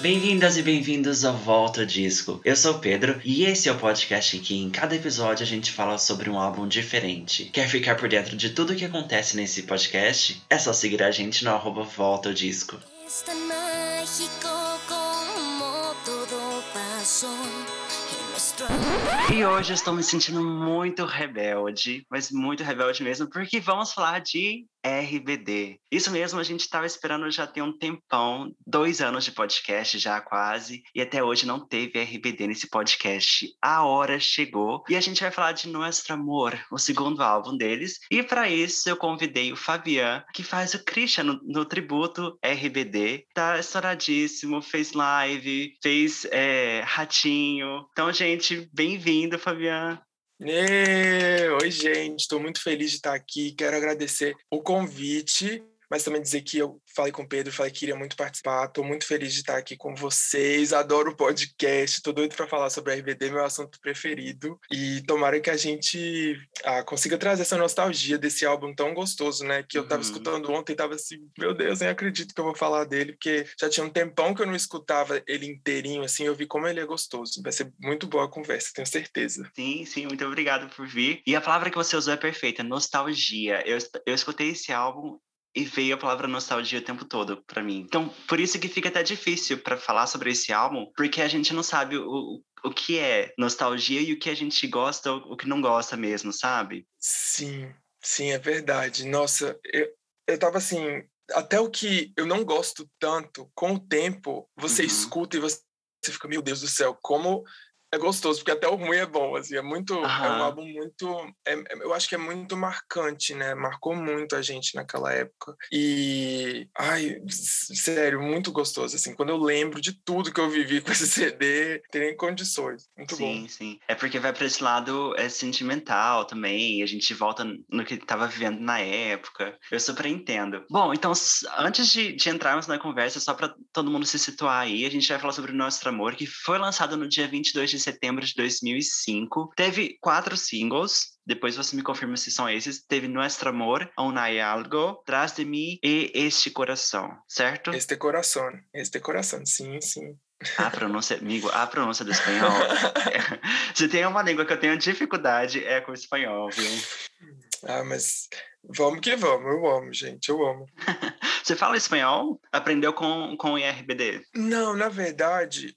Bem-vindas e bem-vindos ao Volta Disco. Eu sou o Pedro e esse é o podcast em que em cada episódio a gente fala sobre um álbum diferente. Quer ficar por dentro de tudo o que acontece nesse podcast? É só seguir a gente no arroba Volta Disco. E hoje eu estou me sentindo muito rebelde, mas muito rebelde mesmo, porque vamos falar de RBD. Isso mesmo, a gente estava esperando já tem um tempão, dois anos de podcast já quase, e até hoje não teve RBD nesse podcast. A hora chegou e a gente vai falar de Nuestro Amor, o segundo álbum deles. E para isso eu convidei o Fabian, que faz o Christian no, no tributo RBD. Tá estouradíssimo, fez live, fez é, ratinho. Então, gente, bem-vindo, Fabian. Ê, Oi, gente, estou muito feliz de estar aqui. Quero agradecer o convite, mas também dizer que eu falei com o Pedro, falei que queria muito participar. Estou muito feliz de estar aqui com vocês. Adoro o podcast, estou doido para falar sobre RBD, meu assunto preferido. E tomara que a gente ah, consiga trazer essa nostalgia desse álbum tão gostoso, né? Que eu estava Uhum. escutando ontem e estava assim, meu Deus, nem acredito que eu vou falar dele, porque já tinha um tempão que eu não escutava ele inteirinho, assim, eu vi como ele é gostoso. Vai ser muito boa a conversa, tenho certeza. Sim, sim, muito obrigado por vir. E a palavra que você usou é perfeita, nostalgia. Eu, eu escutei esse álbum e veio a palavra nostalgia o tempo todo pra mim. Então, por isso que fica até difícil pra falar sobre esse álbum, porque a gente não sabe o, o, que é nostalgia e o que a gente gosta ou o que não gosta mesmo, sabe? Sim, sim, é verdade. Nossa, eu, eu tava assim, até o que eu não gosto tanto, com o tempo, você Uhum. escuta e você, você fica, meu Deus do céu, como é gostoso, porque até o ruim é bom, assim, é muito, é um álbum muito, é- é- eu acho que é muito marcante, né? Marcou muito a gente naquela época. E, ai, sério, muito gostoso, assim, quando eu lembro de tudo que eu vivi com esse CD, tem condições. Muito bom. Sim, sim. É porque vai pra esse lado é, sentimental também, a gente volta no que tava vivendo na época. Eu super entendo. Bom, então, antes de, de entrarmos na conversa, só pra todo mundo se situar aí, a gente vai falar sobre o Nosso Amor, que foi lançado no dia 22 de setembro de 2005. Teve quatro singles. Depois você me confirma se são esses. Teve Nuestro Amor, Aún hay algo, Tras de mim e Este Coração, certo? Este coração, este coração, sim, sim. A pronúncia, amigo, a pronúncia do espanhol. Se tem uma língua que eu tenho dificuldade, é com o espanhol, viu? Ah, mas vamos que vamos, eu amo, gente, eu amo. Você fala espanhol? Aprendeu com, com o IRBD? Não, na verdade,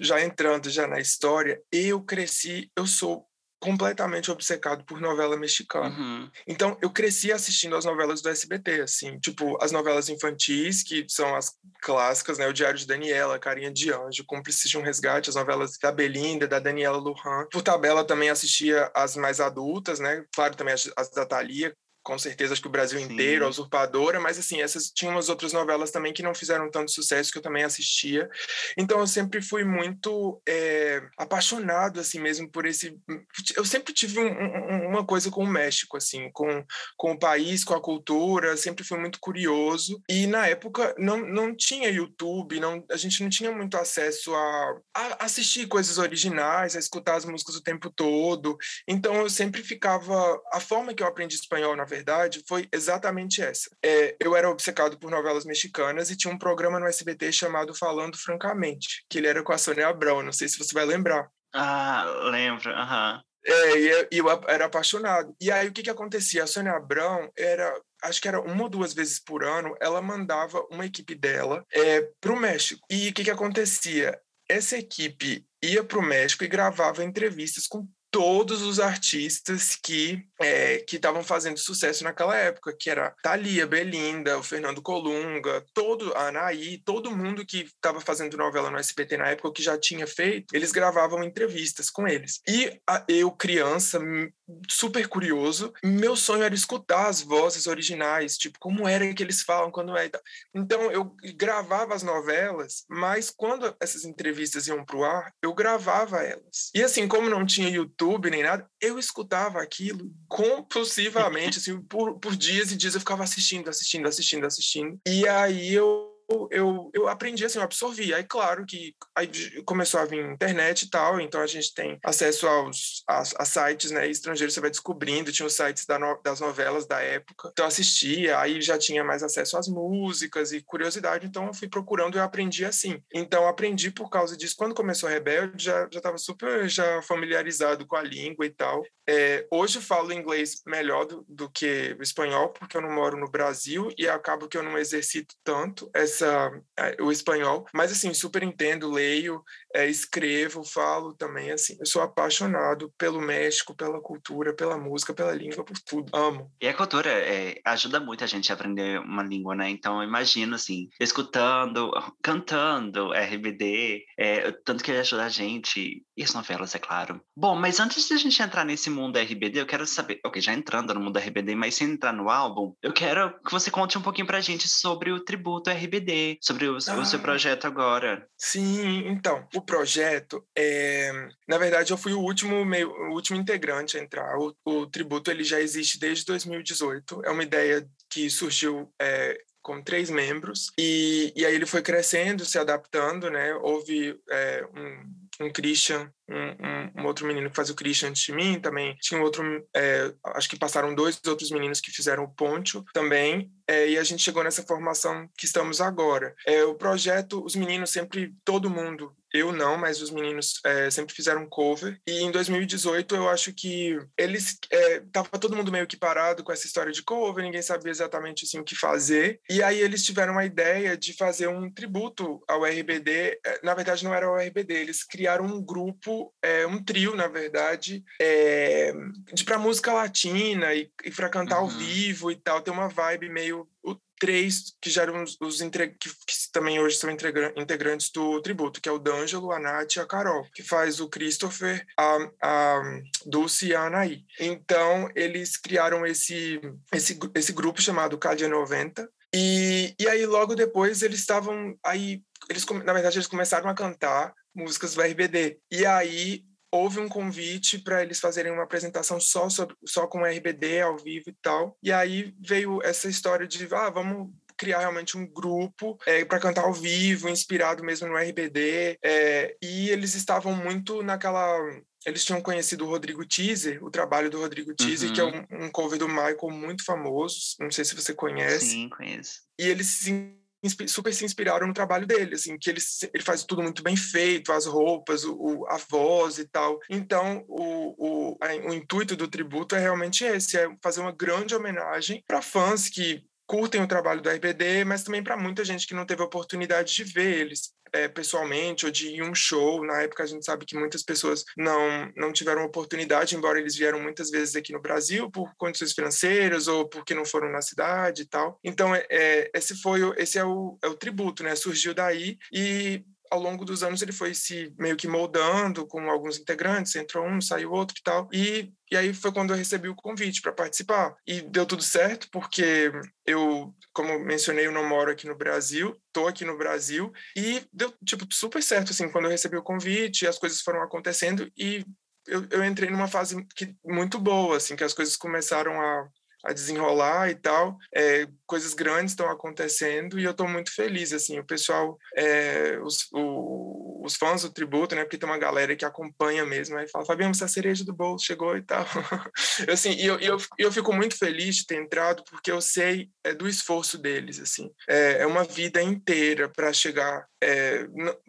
já entrando já na história, eu cresci, eu sou completamente obcecado por novela mexicana. Uhum. Então, eu cresci assistindo as novelas do SBT, assim, tipo, as novelas infantis, que são as clássicas, né? O Diário de Daniela, Carinha de Anjo, Cúmplice de um Resgate, as novelas da Belinda, da Daniela Lujan. Por tabela, também assistia as mais adultas, né? Claro, também as, as da Thalia, com certeza, acho que o Brasil Sim. inteiro, a Usurpadora, mas assim, essas tinham umas outras novelas também que não fizeram tanto sucesso que eu também assistia. Então eu sempre fui muito é, apaixonado assim mesmo por esse. Eu sempre tive um- um- uma coisa com o México, assim, com, com o país, com a cultura. Sempre fui muito curioso. E na época não, não tinha YouTube, não, a gente não tinha muito acesso a, a assistir coisas originais, a escutar as músicas o tempo todo. Então eu sempre ficava. A forma que eu aprendi espanhol, na verdade, foi exatamente essa. É, eu era obcecado por novelas mexicanas e tinha um programa no SBT chamado Falando Francamente, que ele era com a Sônia Abrão. Não sei se você vai lembrar. Ah, lembro, aham. É, e eu, eu era apaixonado. E aí o que que acontecia? A Sônia Abrão era, acho que era uma ou duas vezes por ano, ela mandava uma equipe dela é, para o México. E o que que acontecia? Essa equipe ia para o México e gravava entrevistas com todos os artistas que é, que estavam fazendo sucesso naquela época, que era Thalia, Belinda, o Fernando Colunga, todo a Anaí, todo mundo que estava fazendo novela no SBT na época, que já tinha feito, eles gravavam entrevistas com eles. E a- eu, criança, super curioso, meu sonho era escutar as vozes originais, tipo, como era que eles falam, quando é e tal. Então eu gravava as novelas, mas quando essas entrevistas iam pro ar, eu gravava elas. E assim, como não tinha YouTube nem nada, eu escutava aquilo compulsivamente, assim, por, por dias e dias eu ficava assistindo, assistindo, assistindo, assistindo. E aí eu eu, eu aprendi assim, eu absorvi. Aí, claro que aí começou a vir internet e tal, então a gente tem acesso aos a, a sites né, estrangeiros, você vai descobrindo, tinha os sites da no, das novelas da época, então eu assistia, aí já tinha mais acesso às músicas e curiosidade, então eu fui procurando e eu aprendi assim. Então, aprendi por causa disso. Quando começou Rebelde, já estava super já familiarizado com a língua e tal. É, hoje falo inglês melhor do, do que espanhol, porque eu não moro no Brasil e acabo que eu não exercito tanto essa, é, o espanhol. Mas, assim, super entendo, leio, é, escrevo, falo também, assim. Eu sou apaixonado pelo México, pela cultura, pela música, pela língua, por tudo. Amo. E a cultura é, ajuda muito a gente a aprender uma língua, né? Então, eu imagino, assim, escutando, cantando RBD, é, tanto que ele ajuda a gente. E as novelas, é claro. Bom, mas antes de a gente entrar nesse mundo RBD, eu quero saber. Ok, já entrando no mundo RBD, mas sem entrar no álbum, eu quero que você conte um pouquinho pra gente sobre o tributo RBD, sobre o, ah, o seu ah. projeto agora. Sim, então, o projeto é. Na verdade, eu fui o último, meio, o último integrante a entrar. O, o tributo ele já existe desde 2018. É uma ideia que surgiu é, com três membros e, e aí ele foi crescendo, se adaptando, né? Houve é, um um Christian, um, um, um, outro menino que faz o Christian antes de mim também. Tinha um outro, é, acho que passaram dois outros meninos que fizeram o Poncho também. É, e a gente chegou nessa formação que estamos agora. É, o projeto, os meninos sempre, todo mundo, eu não, mas os meninos é, sempre fizeram cover. E em 2018 eu acho que eles é, tava todo mundo meio que parado com essa história de cover, ninguém sabia exatamente assim o que fazer. E aí eles tiveram a ideia de fazer um tributo ao RBD. É, na verdade não era o RBD, eles criaram um grupo, é, um trio na verdade, é, de para música latina e, e para cantar uhum. ao vivo e tal. Tem uma vibe meio três que já eram os, que, que, também hoje são integrantes do tributo, que é o D'Angelo, a Nath e a Carol, que faz o Christopher, a, a Dulce e a Anaí. Então, eles criaram esse, esse, esse grupo chamado Cádia 90, e, e aí logo depois eles estavam aí eles na verdade eles começaram a cantar músicas do RBD e aí houve um convite para eles fazerem uma apresentação só, sobre, só com RBD ao vivo e tal. E aí veio essa história de, ah, vamos criar realmente um grupo é, para cantar ao vivo, inspirado mesmo no RBD. É, e eles estavam muito naquela eles tinham conhecido o Rodrigo Teaser, o trabalho do Rodrigo Teaser, uhum. que é uhum. um, um cover do Michael muito famoso. Não sei se você conhece. Sim, conheço. E eles se super se inspiraram no trabalho dele, assim, que ele, ele faz tudo muito bem feito, as roupas, o, a voz e tal. Então, o, o, a, o intuito do tributo é realmente esse, é fazer uma grande homenagem para fãs que curtem o trabalho do RBD, mas também para muita gente que não teve oportunidade de ver eles é, pessoalmente ou de ir um show. Na época a gente sabe que muitas pessoas não não tiveram oportunidade, embora eles vieram muitas vezes aqui no Brasil por condições financeiras ou porque não foram na cidade e tal. Então é, é esse foi esse é o, é o tributo, né? Surgiu daí e ao longo dos anos ele foi se meio que moldando com alguns integrantes, entrou um, saiu outro e tal. E, e aí foi quando eu recebi o convite para participar. E deu tudo certo, porque eu, como mencionei, eu não moro aqui no Brasil, tô aqui no Brasil, e deu, tipo, super certo, assim, quando eu recebi o convite, as coisas foram acontecendo e eu, eu entrei numa fase que, muito boa, assim, que as coisas começaram a a desenrolar e tal. É, coisas grandes estão acontecendo e eu estou muito feliz, assim, o pessoal, é, os, o, os fãs do tributo, né, porque tem uma galera que acompanha mesmo, aí fala, Fabiano, você é a cereja do bolo, chegou e tal. assim, e eu, eu, eu fico muito feliz de ter entrado porque eu sei é, do esforço deles, assim. É, é uma vida inteira para chegar é,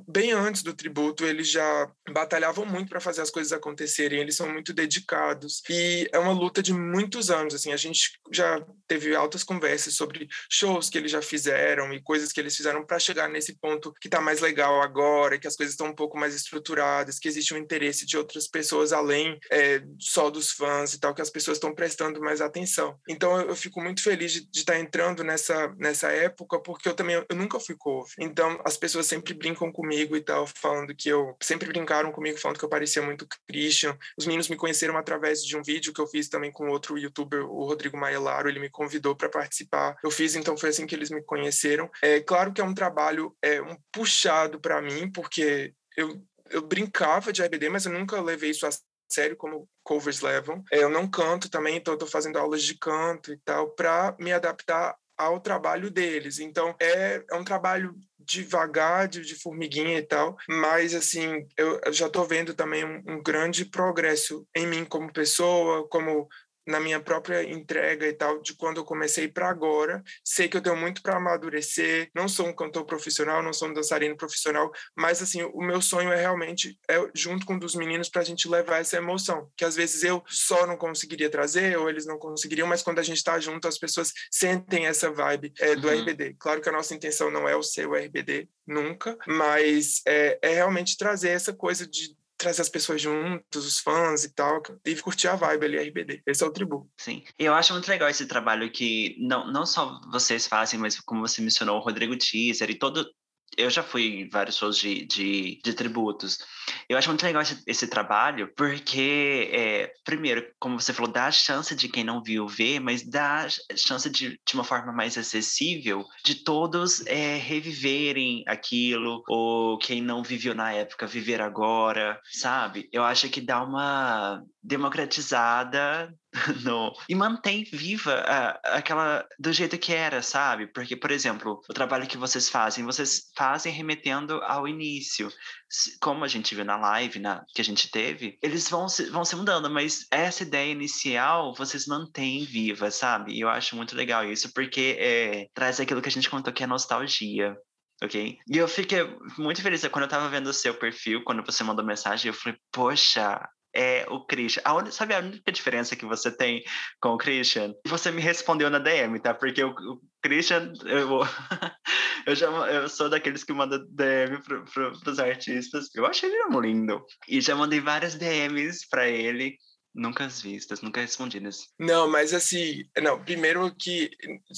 bem antes do tributo, eles já batalhavam muito para fazer as coisas acontecerem, eles são muito dedicados. E é uma luta de muitos anos, assim, a gente já teve altas conversas sobre shows que eles já fizeram e coisas que eles fizeram para chegar nesse ponto que está mais legal agora, que as coisas estão um pouco mais estruturadas, que existe um interesse de outras pessoas além é, só dos fãs e tal, que as pessoas estão prestando mais atenção. Então eu, eu fico muito feliz de estar tá entrando nessa, nessa época, porque eu também eu nunca fui cover. Então as pessoas sempre brincam comigo e tal, falando que eu. Sempre brincaram comigo, falando que eu parecia muito Christian. Os meninos me conheceram através de um vídeo que eu fiz também com outro youtuber, o Rodrigo Maelaro. Ele me convidou para participar. Eu fiz, então foi assim que eles me conheceram. É claro que é um trabalho é, um puxado para mim, porque eu, eu brincava de RBD, mas eu nunca levei isso a sério como covers levam. É, eu não canto também, então eu tô fazendo aulas de canto e tal, para me adaptar ao trabalho deles. Então, é, é um trabalho devagar, de, de formiguinha e tal, mas assim, eu, já estou vendo também um, um, grande progresso em mim como pessoa, como na minha própria entrega e tal, de quando eu comecei para agora. Sei que eu tenho muito para amadurecer. Não sou um cantor profissional, não sou um dançarino profissional, mas assim, o meu sonho é realmente é junto com um dos meninos para a gente levar essa emoção, que às vezes eu só não conseguiria trazer ou eles não conseguiriam, mas quando a gente está junto, as pessoas sentem essa vibe é, do uhum. RBD. Claro que a nossa intenção não é o ser o RBD nunca, mas é, é realmente trazer essa coisa de trazer as pessoas juntos, os fãs e tal, e curtir a vibe ali, RBD. Esse é o tributo. Sim. Eu acho muito legal esse trabalho que não, não só vocês fazem, mas como você mencionou, o Rodrigo Teaser e todo, eu já fui em vários shows de, de, de tributos. Eu acho muito legal esse, esse trabalho, porque, é, primeiro, como você falou, dá a chance de quem não viu ver, mas dá a chance de, de uma forma mais acessível de todos é, reviverem aquilo, ou quem não viveu na época viver agora, sabe? Eu acho que dá uma democratizada no, e mantém viva a, aquela do jeito que era, sabe? Porque, por exemplo, o trabalho que vocês fazem, vocês fazem remetendo ao início. Como a gente viu na live na, que a gente teve, eles vão se, vão se mudando, mas essa ideia inicial vocês mantêm viva, sabe? E eu acho muito legal isso, porque é, traz aquilo que a gente contou que é nostalgia ok? E eu fiquei muito feliz quando eu tava vendo o seu perfil, quando você mandou mensagem, eu falei, poxa, é o Christian. A un... Sabe a única diferença que você tem com o Christian? Você me respondeu na DM, tá? Porque o, o Christian, eu, eu, já, eu sou daqueles que mandam DM para pro, os artistas. Eu achei ele lindo. E já mandei várias DMs para ele Nunca vistas, nunca respondidas. Não, mas assim, não, primeiro que,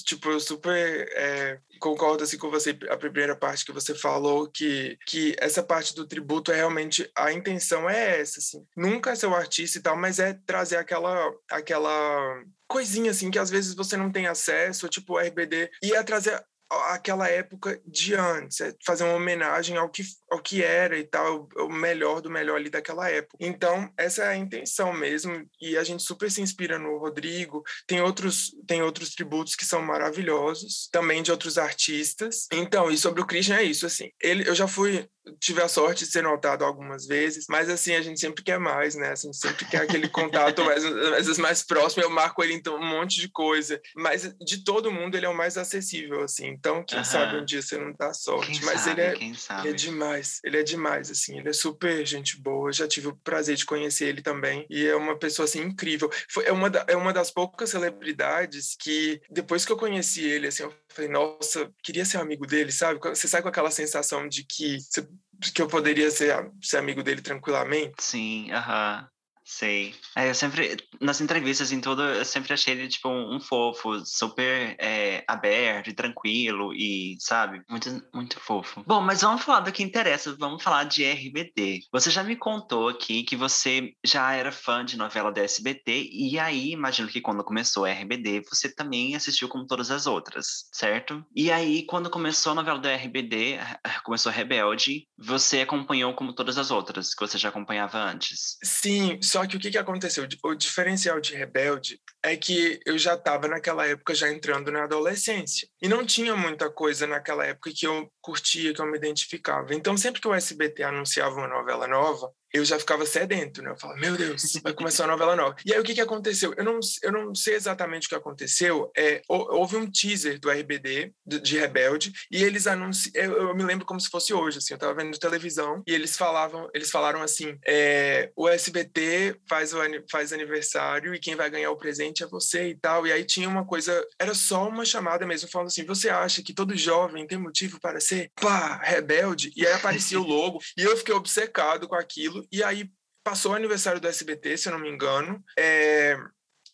tipo, eu super é, concordo assim com você, a primeira parte que você falou, que, que essa parte do tributo é realmente, a intenção é essa, assim. Nunca ser o artista e tal, mas é trazer aquela, aquela coisinha, assim, que às vezes você não tem acesso, tipo o RBD, e é trazer aquela época de antes, é fazer uma homenagem ao que, ao que era e tal, o melhor do melhor ali daquela época. Então, essa é a intenção mesmo, e a gente super se inspira no Rodrigo, tem outros, tem outros tributos que são maravilhosos, também de outros artistas. Então, e sobre o Christian é isso, assim, ele, eu já fui tive a sorte de ser notado algumas vezes, mas assim, a gente sempre quer mais, né? A gente sempre quer aquele contato mais, às vezes mais próximo, eu marco ele então um monte de coisa, mas de todo mundo ele é o mais acessível, assim, então quem sabe um dia você não dá sorte, quem mas sabe, ele, é, ele é demais, ele é demais, assim, ele é super gente boa, já tive o prazer de conhecer ele também, e é uma pessoa, assim, incrível. Foi, é, uma da, é uma das poucas celebridades que, depois que eu conheci ele, assim, eu falei, nossa, queria ser amigo dele, sabe? Você sai com aquela sensação de que você que eu poderia ser, ser amigo dele tranquilamente. Sim, aham. Sei. É, eu sempre, nas entrevistas em tudo, eu sempre achei ele, tipo, um, um fofo, super é, aberto e tranquilo e, sabe, muito, muito fofo. Bom, mas vamos falar do que interessa, vamos falar de RBD. Você já me contou aqui que você já era fã de novela da SBT e aí, imagino que quando começou a RBD, você também assistiu como todas as outras, certo? E aí, quando começou a novela da RBD, começou Rebelde, você acompanhou como todas as outras, que você já acompanhava antes? Sim, só só que o que, que aconteceu? O diferencial de Rebelde é que eu já estava naquela época já entrando na adolescência. E não tinha muita coisa naquela época que eu curtia, que eu me identificava. Então, sempre que o SBT anunciava uma novela nova, eu já ficava sedento, né? Eu falava, meu Deus, vai começar uma novela nova. E aí, o que, que aconteceu? Eu não, eu não sei exatamente o que aconteceu. É, houve um teaser do RBD, de, de Rebelde, e eles anunciaram... Eu, eu, me lembro como se fosse hoje, assim. Eu tava vendo televisão e eles falavam, eles falaram assim, é, o SBT faz, o, faz aniversário e quem vai ganhar o presente é você e tal. E aí tinha uma coisa... Era só uma chamada mesmo, falando assim, você acha que todo jovem tem motivo para ser, pá, rebelde? E aí aparecia o logo, e eu fiquei obcecado com aquilo, e aí passou o aniversário do SBT, se eu não me engano. É,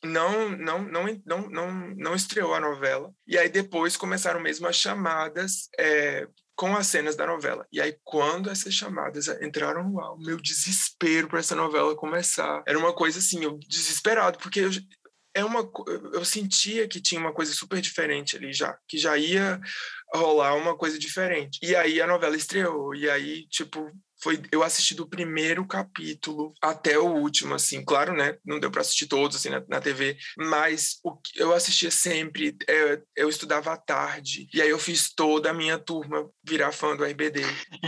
não, não, não, não, não, não estreou a novela. E aí depois começaram mesmo as chamadas é, com as cenas da novela. E aí, quando essas chamadas entraram no ar, o meu desespero para essa novela começar era uma coisa assim, eu desesperado, porque eu, é uma, eu sentia que tinha uma coisa super diferente ali já, que já ia rolar uma coisa diferente. E aí a novela estreou, e aí, tipo, foi eu assisti do primeiro capítulo até o último, assim, claro, né? Não deu para assistir todos assim na, na, TV, mas o que eu assistia sempre, é, eu estudava à tarde e aí eu fiz toda a minha turma virar fã do RBD.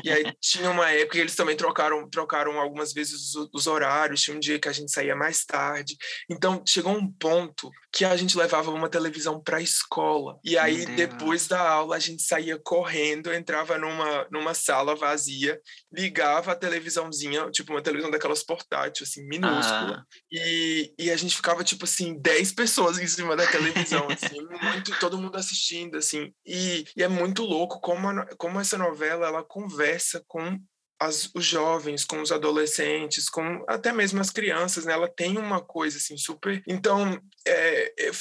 E aí tinha uma época que eles também trocaram trocaram algumas vezes os, os horários, tinha um dia que a gente saía mais tarde. Então chegou um ponto que a gente levava uma televisão para a escola e aí depois da aula a gente saía correndo, entrava numa numa sala vazia, ligava ligava a televisãozinha, tipo uma televisão daquelas portátil, assim, minúscula, ah. e, e a gente ficava, tipo assim, 10 pessoas em cima da televisão, assim, muito, todo mundo assistindo, assim, e, e é muito louco como, a, como essa novela, ela conversa com as, os jovens, com os adolescentes, com até mesmo as crianças, né? Ela tem uma coisa assim super. Então, é, é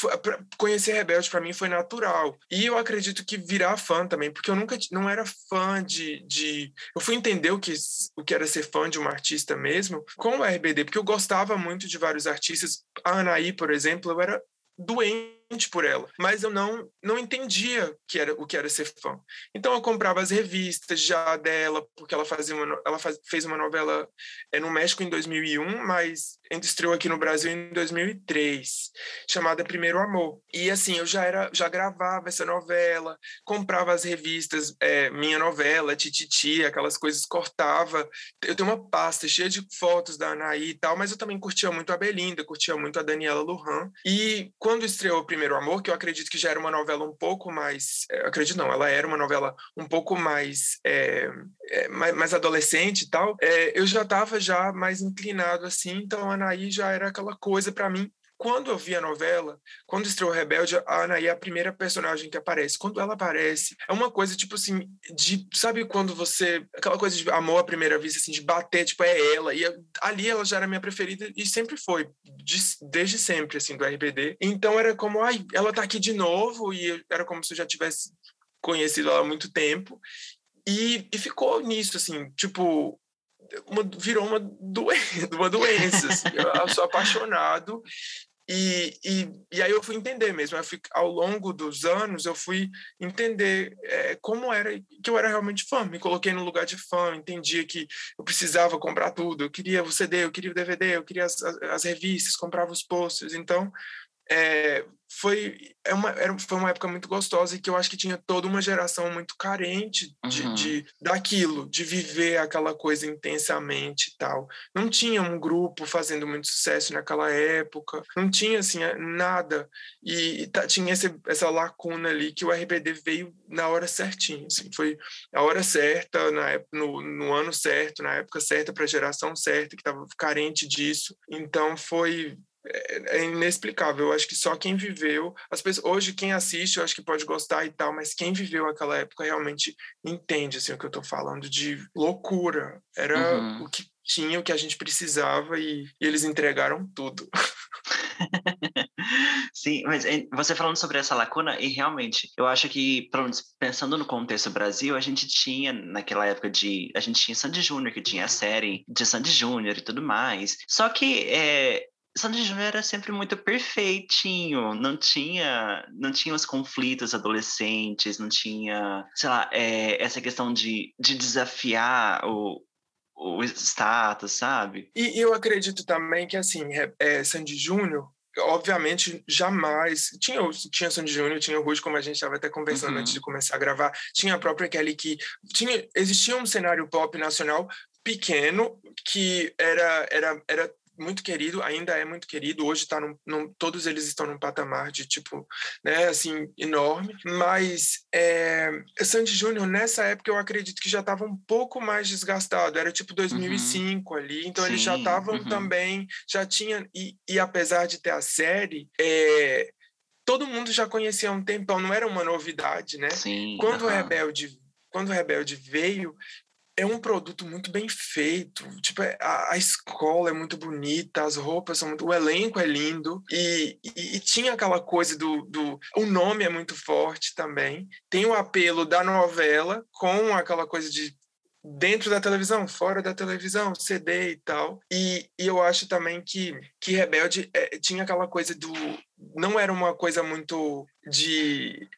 conhecer Rebelde para mim foi natural. E eu acredito que virar fã também, porque eu nunca não era fã de, de eu fui entender o que o que era ser fã de um artista mesmo com o RBD, porque eu gostava muito de vários artistas. A Anaí, por exemplo, eu era doente por ela, mas eu não não entendia que era o que era ser fã. Então eu comprava as revistas já dela, porque ela fazia uma, ela faz, fez uma novela é, no México em 2001, mas estreou aqui no Brasil em 2003, chamada Primeiro Amor. E assim, eu já era já gravava essa novela, comprava as revistas, é, minha novela, Tititi, aquelas coisas, cortava. Eu tenho uma pasta cheia de fotos da Anaí e tal, mas eu também curtia muito a Belinda, curtia muito a Daniela Lujan. E quando estreou Primeiro Amor, que eu acredito que já era uma novela um pouco mais. É, acredito não, ela era uma novela um pouco mais, é, é, mais, mais, adolescente e tal, é, eu já estava já mais inclinado assim, então a Anaí já era aquela coisa para mim quando eu vi a novela, quando estreou Rebelde, a Anaí é a primeira personagem que aparece. Quando ela aparece, é uma coisa tipo assim, de sabe quando você aquela coisa de amor à primeira vista assim, de bater, tipo é ela. E ali ela já era minha preferida e sempre foi, de, desde sempre assim do RBD. Então era como, ai, ela tá aqui de novo e era como se eu já tivesse conhecido ela há muito tempo. E, e ficou nisso assim, tipo, uma, virou uma, doen uma doença. Assim. Eu sou apaixonado e, e, e aí eu fui entender mesmo. Fui, ao longo dos anos, eu fui entender é, como era, que eu era realmente fã. Me coloquei no lugar de fã, entendia que eu precisava comprar tudo. Eu queria o CD, eu queria o DVD, eu queria as, as, as revistas, comprava os posters. Então, é, foi, é uma, era, foi uma época muito gostosa e que eu acho que tinha toda uma geração muito carente de, uhum. de daquilo, de viver aquela coisa intensamente e tal. Não tinha um grupo fazendo muito sucesso naquela época, não tinha assim nada e, e tá, tinha esse, essa lacuna ali que o RBD veio na hora certinha, assim, foi a hora certa, na no, no ano certo, na época certa para a geração certa que estava carente disso. Então foi é, é inexplicável. Eu acho que só quem viveu, as pessoas, hoje quem assiste, eu acho que pode gostar e tal, mas quem viveu aquela época realmente entende assim o que eu estou falando de loucura. Era uhum. o que tinha, o que a gente precisava e, e eles entregaram tudo. Sim, mas você falando sobre essa lacuna, e realmente, eu acho que, pensando no contexto Brasil, a gente tinha, naquela época de. A gente tinha Sandy Júnior, que tinha a série de Sandy Júnior e tudo mais. Só que é, Sandy Júnior era sempre muito perfeitinho, não tinha, não tinha os conflitos adolescentes, não tinha, sei lá, é, essa questão de, de desafiar o, o status, sabe? E eu acredito também que, assim, é, Sandy Júnior, obviamente, jamais. Tinha, tinha Sandy Júnior, tinha o Rude, como a gente estava até conversando uhum. antes de começar a gravar. Tinha a própria Kelly que. Tinha, existia um cenário pop nacional pequeno que era, era, era muito querido, ainda é muito querido. Hoje tá num, num, todos eles estão num patamar de tipo, né, assim, enorme. Mas é, Sandy Júnior, nessa época, eu acredito que já estava um pouco mais desgastado. Era tipo 2005 uhum. ali, então Sim, eles já estavam uhum. também, já tinha. E, e apesar de ter a série, é, todo mundo já conhecia há um tempão, não era uma novidade, né? Sim, quando uhum. o Rebelde quando o Rebelde veio, é um produto muito bem feito. Tipo, é, a, a, escola é muito bonita, as roupas são muito. O elenco é lindo. E, e, e, tinha aquela coisa do, do. O nome é muito forte também. Tem o apelo da novela com aquela coisa de. Dentro da televisão, fora da televisão, CD e tal. E, e eu acho também que, que Rebelde é, tinha aquela coisa do. Não era uma coisa muito de.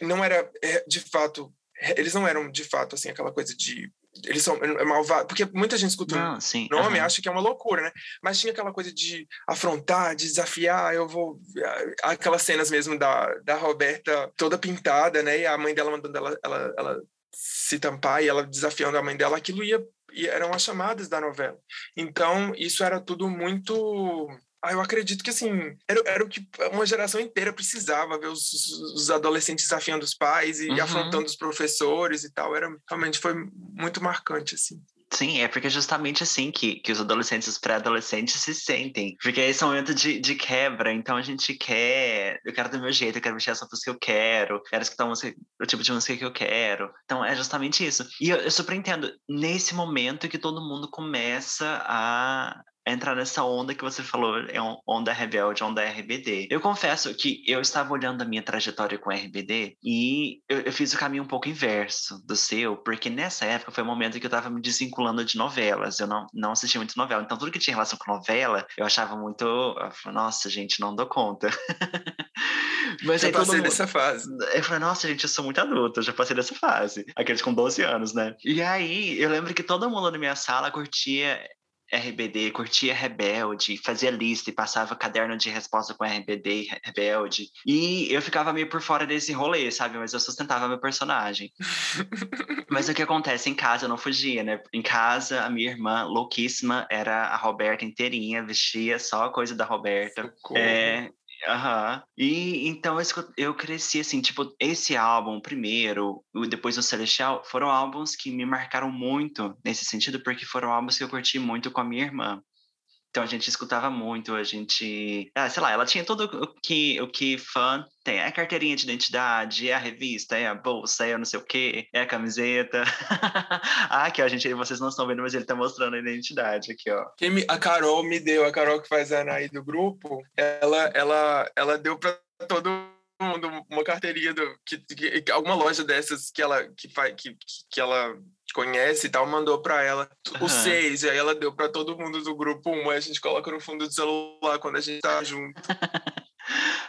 Não era, é, de fato. Eles não eram, de fato, assim, aquela coisa de eles são é malvados, porque muita gente escuta Não, sim. o nome aham. acha que é uma loucura, né? Mas tinha aquela coisa de afrontar, de desafiar, eu vou aquelas cenas mesmo da, da Roberta toda pintada, né? E a mãe dela mandando ela, ela, ela se tampar e ela desafiando a mãe dela, aquilo ia, ia eram as chamadas da novela. Então, isso era tudo muito ah, eu acredito que assim era, era o que uma geração inteira precisava ver os, os adolescentes desafiando os pais e Uhum. afrontando os professores e tal. Era realmente foi muito marcante assim. Sim, é porque é justamente assim que, que os adolescentes, os pré-adolescentes se sentem. Porque esse é um momento de, de quebra, então a gente quer, eu quero do meu jeito, eu quero vestir essa música que eu quero, quero escutar música, o tipo de música que eu quero. Então é justamente isso. E eu, eu super entendo, nesse momento que todo mundo começa a entrar nessa onda que você falou, é um- onda rebelde, onda RBD. Eu confesso que eu estava olhando a minha trajetória com RBD e eu, eu fiz o caminho um pouco inverso do seu, porque nessa época foi o momento que eu estava me desvinculando de novelas. Eu não, não assistia muito novela. Então, tudo que tinha relação com novela, eu achava muito. eu falava, Nossa, gente, não dou conta. Mas todo passei mundo- dessa fase. eu falei, nossa, gente, eu sou muito adulta, eu já passei dessa fase. Aqueles com 12 anos, né? E aí, eu lembro que todo mundo na minha sala curtia RBD, curtia Rebelde, fazia lista e passava caderno de resposta com RBD Re- Rebelde. E eu ficava meio por fora desse rolê, sabe? Mas eu sustentava meu personagem. Mas o que acontece? Em casa eu não fugia, né? Em casa, a minha irmã, louquíssima, era a Roberta inteirinha, vestia só coisa da Roberta. É, aham. E então eu cresci assim, tipo, esse álbum, primeiro, depois o Celestial, foram álbuns que me marcaram muito nesse sentido, porque foram álbuns que eu curti muito com a minha irmã. Então a gente escutava muito, a gente. Ah, sei lá, ela tinha tudo o que, o que fã tem. É a carteirinha de identidade, é a revista, é a bolsa, é não sei o quê, é a camiseta. ah, aqui, ó, gente, vocês não estão vendo, mas ele tá mostrando a identidade aqui, ó. Quem me- a Carol me deu, a Carol que faz a Anaí do grupo, ela, ela, ela deu para todo mundo uma carteirinha do, que- que- alguma loja dessas que ela que faz que, que ela conhece e tal mandou para ela Aham. os seis e aí ela deu para todo mundo do grupo um aí a gente coloca no fundo do celular quando a gente tá junto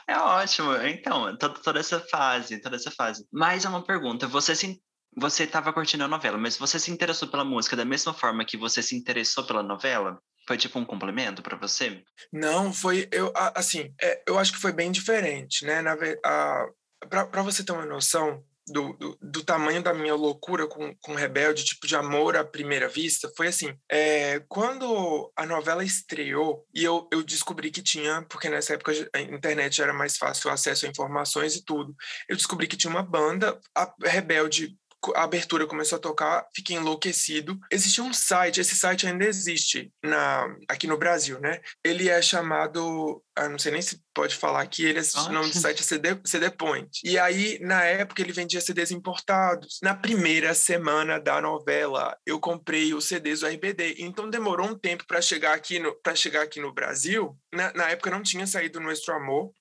É ótimo. Então, to- toda essa fase, toda essa fase. Mais uma pergunta. Você se você estava curtindo a novela, mas você se interessou pela música da mesma forma que você se interessou pela novela? Foi tipo um complemento para você? Não, foi eu assim, é, eu acho que foi bem diferente, né? Na para você ter uma noção do, do, do tamanho da minha loucura com, com Rebelde, tipo de amor à primeira vista, foi assim, é, quando a novela estreou e eu, eu descobri que tinha, porque nessa época a internet era mais fácil o acesso a informações e tudo, eu descobri que tinha uma banda, a Rebelde a abertura começou a tocar, fiquei enlouquecido. Existia um site, esse site ainda existe na, aqui no Brasil, né? Ele é chamado, ah, não sei nem se pode falar aqui, ele é, o nome do site é CD, CD Point. E aí, na época, ele vendia CDs importados. Na primeira semana da novela, eu comprei os CDs do RBD. Então demorou um tempo para chegar aqui no para chegar aqui no Brasil. Na, na época não tinha saído Nuestro Amor,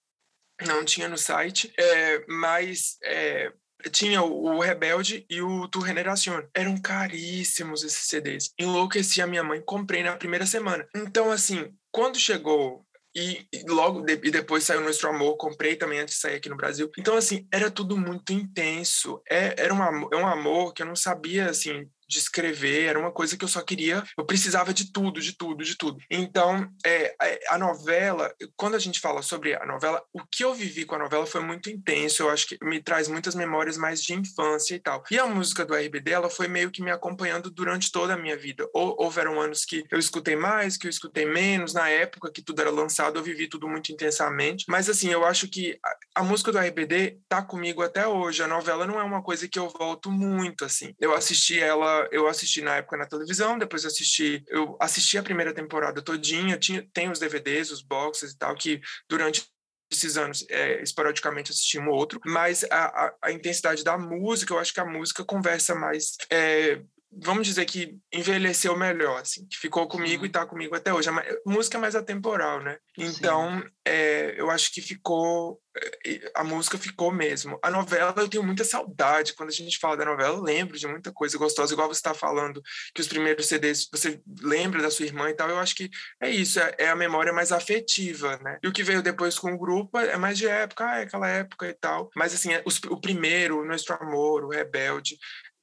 não tinha no site, é, mas é, tinha o, Rebelde e o Tu Generación. Eram caríssimos esses CDs. Enlouqueci a minha mãe, comprei na primeira semana. Então, assim, quando chegou e, logo de, e depois saiu Nuestro Amor, comprei também antes de sair aqui no Brasil. Então, assim, era tudo muito intenso. É, era um é um amor que eu não sabia, assim, descrever, era uma coisa que eu só queria, eu precisava de tudo, de tudo, de tudo. Então, é, a, a novela, quando a gente fala sobre a novela, o que eu vivi com a novela foi muito intenso, eu acho que me traz muitas memórias mais de infância e tal. E a música do RBD, ela foi meio que me acompanhando durante toda a minha vida. Ou, houveram anos que eu escutei mais, que eu escutei menos, na época que tudo era lançado, eu vivi tudo muito intensamente, mas assim, eu acho que a, a música do RBD tá comigo até hoje, a novela não é uma coisa que eu volto muito, assim. Eu assisti ela eu assisti na época na televisão, depois assisti, eu assisti a primeira temporada todinha, tinha, tem os DVDs, os boxes e tal, que durante esses anos, é, esporadicamente assisti um ou outro, mas a, a, a, intensidade da música, eu acho que a música conversa mais, é, vamos dizer que envelheceu melhor, assim, que ficou comigo Sim. e tá comigo até hoje. A ma- música é mais atemporal, né? Então, é, eu acho que ficou, é, a música ficou mesmo. A novela, eu tenho muita saudade. Quando a gente fala da novela, eu lembro de muita coisa gostosa, igual você está falando que os primeiros CDs, você lembra da sua irmã e tal. Eu acho que é isso, é, é a memória mais afetiva, né? E o que veio depois com o grupo é mais de época, ah, é aquela época e tal. Mas, assim, é, os- o primeiro, o Nuestro Amor, o Rebelde,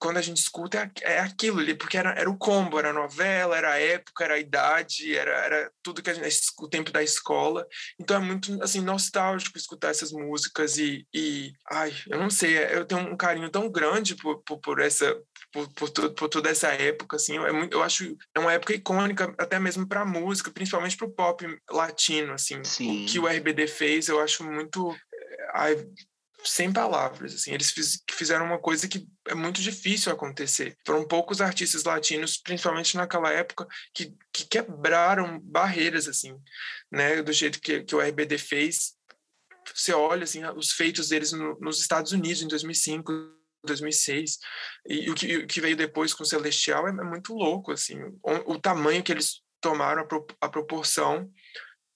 quando a gente escuta, é, é aquilo ali, porque era, era o combo, era a novela, era a época, era a idade, era, era tudo que a gente, o tempo da escola. Então é muito, assim, nostálgico escutar essas músicas e, e ai, eu não sei, eu tenho um carinho tão grande por, por, por essa, por, por, por, toda essa época, assim, é muito, eu acho é uma época icônica até mesmo para música, principalmente para o pop latino, assim, Sim. o que o RBD fez, eu acho muito, eh, ai, sem palavras, assim, eles fiz, fizeram uma coisa que é muito difícil acontecer. Foram poucos artistas latinos, principalmente naquela época, que, que quebraram barreiras, assim, né, do jeito que, que o RBD fez. Você olha, assim, os feitos deles no, nos Estados Unidos em 2005, 2006 e o que, o que veio depois com o Celestial é, é muito louco assim o, o, tamanho que eles tomaram a, pro, a, proporção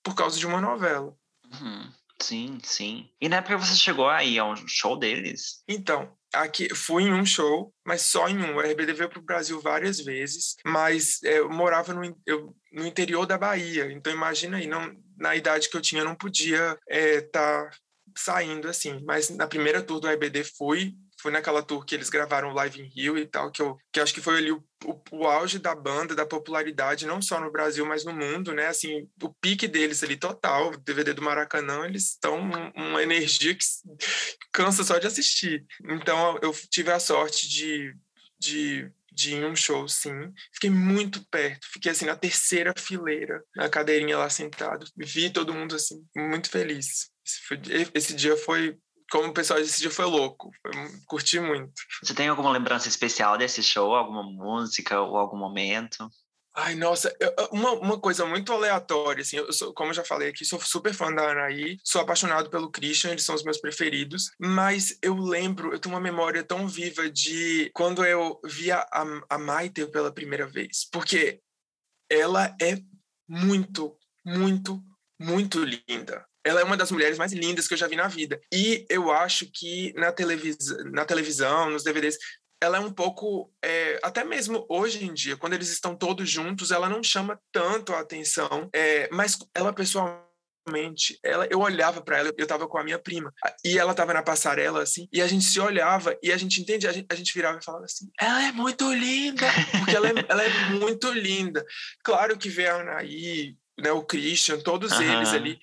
por causa de uma novela uhum. Sim sim. E na época você chegou aí a um show deles? Então aqui fui em um show mas só em um. O RBD veio para o Brasil várias vezes mas é, eu morava no, eu, no interior da Bahia. Então imagina aí não na idade que eu tinha eu não podia estar é, tá saindo assim. Mas na primeira tour do RBD fui foi naquela tour que eles gravaram Live in Rio e tal, que eu que acho que foi ali o, o, o, auge da banda, da popularidade, não só no Brasil, mas no mundo, né? Assim, o pique deles ali total, o DVD do Maracanã, eles estão uma energia que cansa só de assistir. Então, eu tive a sorte de, de de ir em um show, sim. Fiquei muito perto, fiquei assim na terceira fileira, na cadeirinha lá sentado. Vi todo mundo assim, muito feliz. Esse, foi, esse dia foi como o pessoal disse, dia foi louco. Foi, curti muito. Você tem alguma lembrança especial desse show? Alguma música ou algum momento? Ai, nossa, eu, uma, uma coisa muito aleatória, assim, eu sou, como eu já falei aqui, sou super fã da Anaí, sou apaixonado pelo Christian, eles são os meus preferidos, mas eu lembro, eu tenho uma memória tão viva de quando eu via a, a Maite pela primeira vez, porque ela é muito, muito, muito linda ela é uma das mulheres mais lindas que eu já vi na vida. E eu acho que na, televis na televisão, nos DVDs, ela é um pouco, é, até mesmo hoje em dia, quando eles estão todos juntos, ela não chama tanto a atenção, é, mas ela pessoalmente ela, eu olhava para ela, eu estava com a minha prima, e ela estava na passarela, assim, e a gente se olhava, e a gente entendia, a gente, a gente virava e falava assim, ela é muito linda, porque ela é, ela é muito linda. Claro que ver a Anaí, né, o Christian, todos uhum. eles ali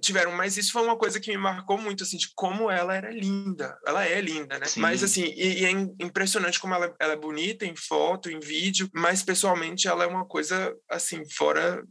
tiveram, mas isso foi uma coisa que me marcou muito, assim, de como ela era linda. Ela é linda, né? Sim. Mas, assim, e, e, é impressionante como ela, ela é bonita em foto, em vídeo, mas pessoalmente ela é uma coisa, assim, fora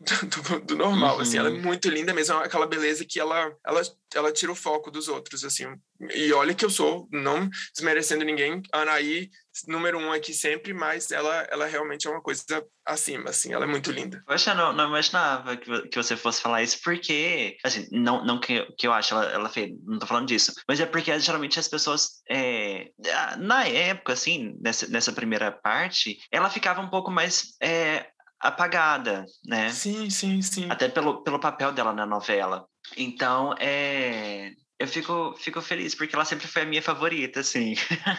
do, do, normal, uhum. assim, ela é uhum. muito linda mesmo, é aquela beleza que ela, ela, ela tira o foco dos outros, assim, e olha que eu sou, não desmerecendo ninguém, Anaí, número um aqui sempre, mas ela, ela realmente é uma coisa acima, assim, ela é muito linda. Poxa, não, não imaginava que, que você fosse falar isso, porque, assim, não, não que, que eu acho ela, ela fez, não tô falando disso, mas é porque geralmente as pessoas, é, na época, assim, nessa, nessa primeira parte, ela ficava um pouco mais é, apagada, né? Sim, sim, sim. Até pelo, pelo papel dela na novela. Então, é... Eu fico, fico feliz, porque ela sempre foi a minha favorita, assim.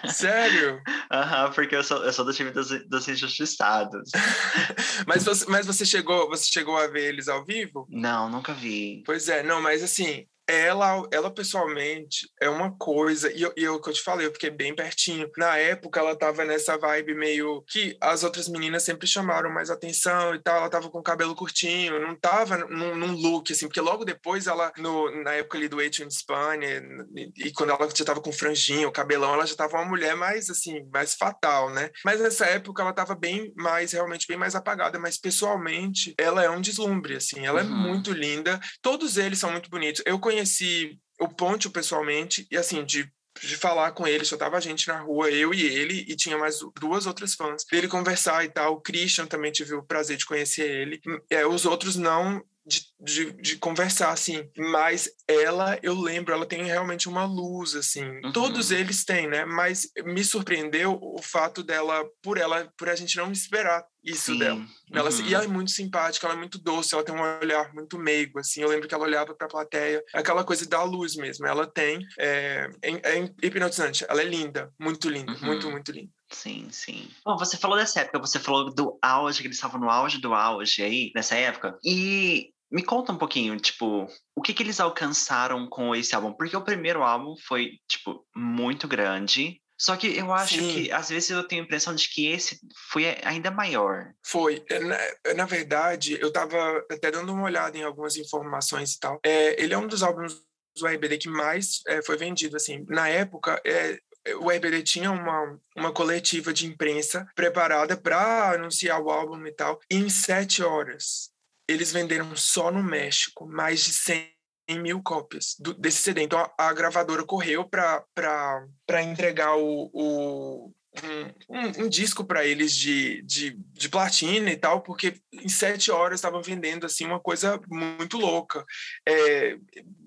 Sério? Aham, uhum, porque eu sou, eu sou do time dos, dos injustiçados. mas, você, mas você, chegou, você chegou a ver eles ao vivo? Não, nunca vi. Pois é, não, mas assim, ela, ela pessoalmente é uma coisa, e, eu, e eu que eu te falei, eu fiquei bem pertinho. Na época, ela tava nessa vibe meio que as outras meninas sempre chamaram mais atenção e tal. Ela tava com o cabelo curtinho, não tava num, num look, assim, porque logo depois ela, no, na época ali do Age in Spania, e, e, quando ela já tava com franjinho, cabelão, ela já tava uma mulher mais, assim, mais fatal, né? Mas nessa época ela tava bem mais, realmente bem mais apagada, mas pessoalmente ela é um deslumbre, assim, ela é uhum. é muito linda. Todos eles são muito bonitos. Eu conheço conheci o Ponte pessoalmente, e assim, de de falar com ele, só tava a gente na rua, eu e ele, e tinha mais duas outras fãs, dele conversar e tal. O Christian também tive o prazer de conhecer ele. É, os outros não, de, de, de, conversar, assim. Mas ela, eu lembro, ela tem realmente uma luz, assim. Uhum. Todos eles têm, né? Mas me surpreendeu o fato dela, por ela, por a gente não esperar isso Sim. dela. Ela, uhum. E ela é muito simpática, ela é muito doce, ela tem um olhar muito meigo, assim. Eu lembro que ela olhava para a plateia, aquela coisa da luz mesmo. Ela tem, é, é, é hipnotizante, ela é linda, muito linda, uhum. muito, muito linda. Sim, sim. Bom, você falou dessa época, você falou do auge, que eles estavam no auge do auge aí, nessa época. E me conta um pouquinho, tipo, o que, que eles alcançaram com esse álbum? Porque o primeiro álbum foi, tipo, muito grande, Só que eu acho Sim. que, às vezes, eu tenho a impressão de que esse foi ainda maior. Foi. É, na, na verdade, eu estava até dando uma olhada em algumas informações e tal. É, ele é um dos álbuns do RBD que mais é, foi vendido, assim. Na época, é, o RBD tinha uma, uma coletiva de imprensa preparada para anunciar o álbum e tal. Em sete horas, eles venderam só no México mais de 100 mil cópias do, desse CD. Então a, a gravadora correu para entregar o, o um, um, um, disco para eles de, de, de, platina e tal, porque em sete horas estavam vendendo assim uma coisa muito louca. É,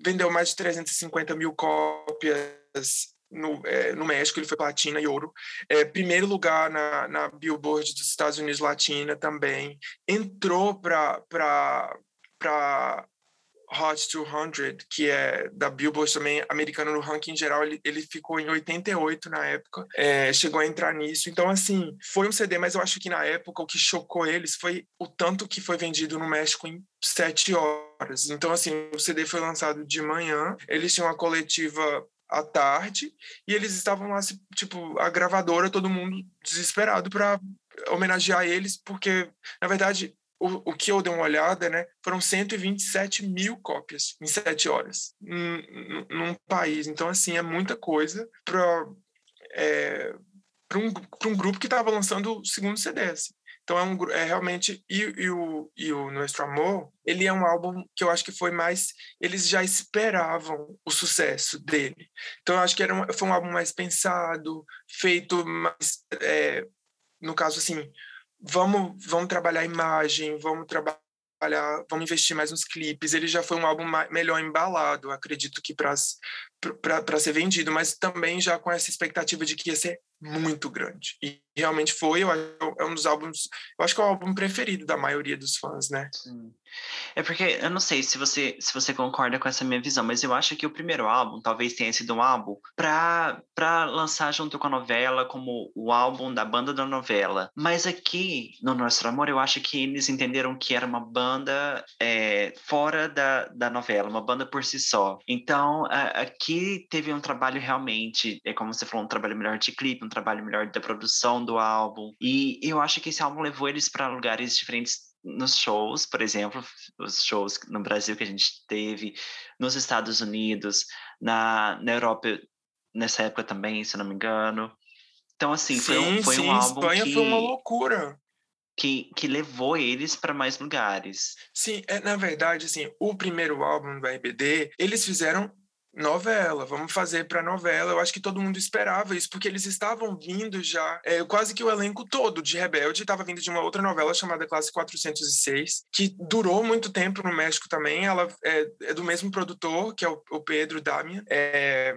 vendeu mais de 350 mil cópias no, é, no México, ele foi platina e ouro. É, primeiro lugar na, na Billboard dos Estados Unidos Latina também. Entrou para Hot 200, que é da Billboard também, americano no ranking geral, ele, ele ficou em 88 na época, é, chegou a entrar nisso. Então, assim, foi um CD, mas eu acho que na época o que chocou eles foi o tanto que foi vendido no México em sete horas. Então, assim, o CD foi lançado de manhã, eles tinham uma coletiva à tarde e eles estavam lá, tipo, a gravadora, todo mundo desesperado para homenagear eles, porque, na verdade, o, o que eu dei uma olhada, né, foram 127 mil cópias em sete horas num, país. Então, assim, é muita coisa para é, para um, um grupo que estava lançando o segundo CD. Assim. Então é, um, é realmente e, e, o e o Nuestro Amor, ele é um álbum que eu acho que foi mais eles já esperavam o sucesso dele. Então eu acho que era um, foi um álbum mais pensado, feito mais é, no caso assim, vamos, vamos trabalhar a imagem, vamos trabalhar vamos investir mais nos clipes. Ele já foi um álbum melhor embalado, acredito que para ser vendido, mas também já com essa expectativa de que ia ser muito grande. E realmente foi, eu, é um dos álbuns, eu acho que é o álbum preferido da maioria dos fãs, né? Sim. É porque eu não sei se você se você concorda com essa minha visão, mas eu acho que o primeiro álbum talvez tenha sido um álbum para para lançar junto com a novela como o álbum da banda da novela. Mas aqui no Nosso Amor eu acho que eles entenderam que era uma banda é, fora da, da novela, uma banda por si só. Então aqui teve um trabalho realmente, é como você falou, um trabalho melhor de clipe, um trabalho melhor da produção do álbum. E eu acho que esse álbum levou eles para lugares diferentes nos shows, por exemplo, os shows no Brasil que a gente teve, nos Estados Unidos, na, na Europa nessa época também, se não me engano. Então, assim, sim, foi um, foi sim, um álbum Espanha que... foi uma loucura. Que, que levou eles para mais lugares. Sim, é, na verdade, assim, o primeiro álbum do RBD, eles fizeram novela, vamos fazer para novela. Eu acho que todo mundo esperava isso, porque eles estavam vindo já, é, quase que o elenco todo de Rebelde estava vindo de uma outra novela chamada Classe 406, que durou muito tempo no México também. Ela é, é do mesmo produtor, que é o, o Pedro Damian. É,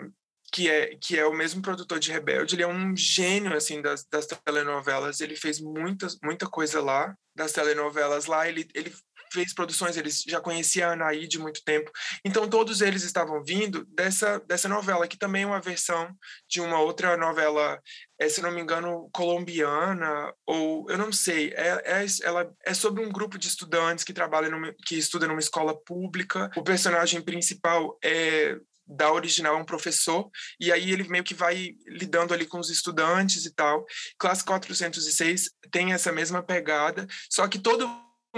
que é, que é o mesmo produtor de Rebelde, ele é um gênio, assim, das, das telenovelas, ele fez muita, muita coisa lá, das telenovelas lá, ele, ele fez produções, eles já conheciam a Anaí de muito tempo. Então, todos eles estavam vindo dessa, dessa novela, que também é uma versão de uma outra novela, é, se não me engano, colombiana, ou eu não sei. É, é, ela é sobre um grupo de estudantes que trabalham, numa, que estuda numa escola pública. O personagem principal é da original é um professor, e aí ele meio que vai lidando ali com os estudantes e tal. Classe 406 tem essa mesma pegada, só que todo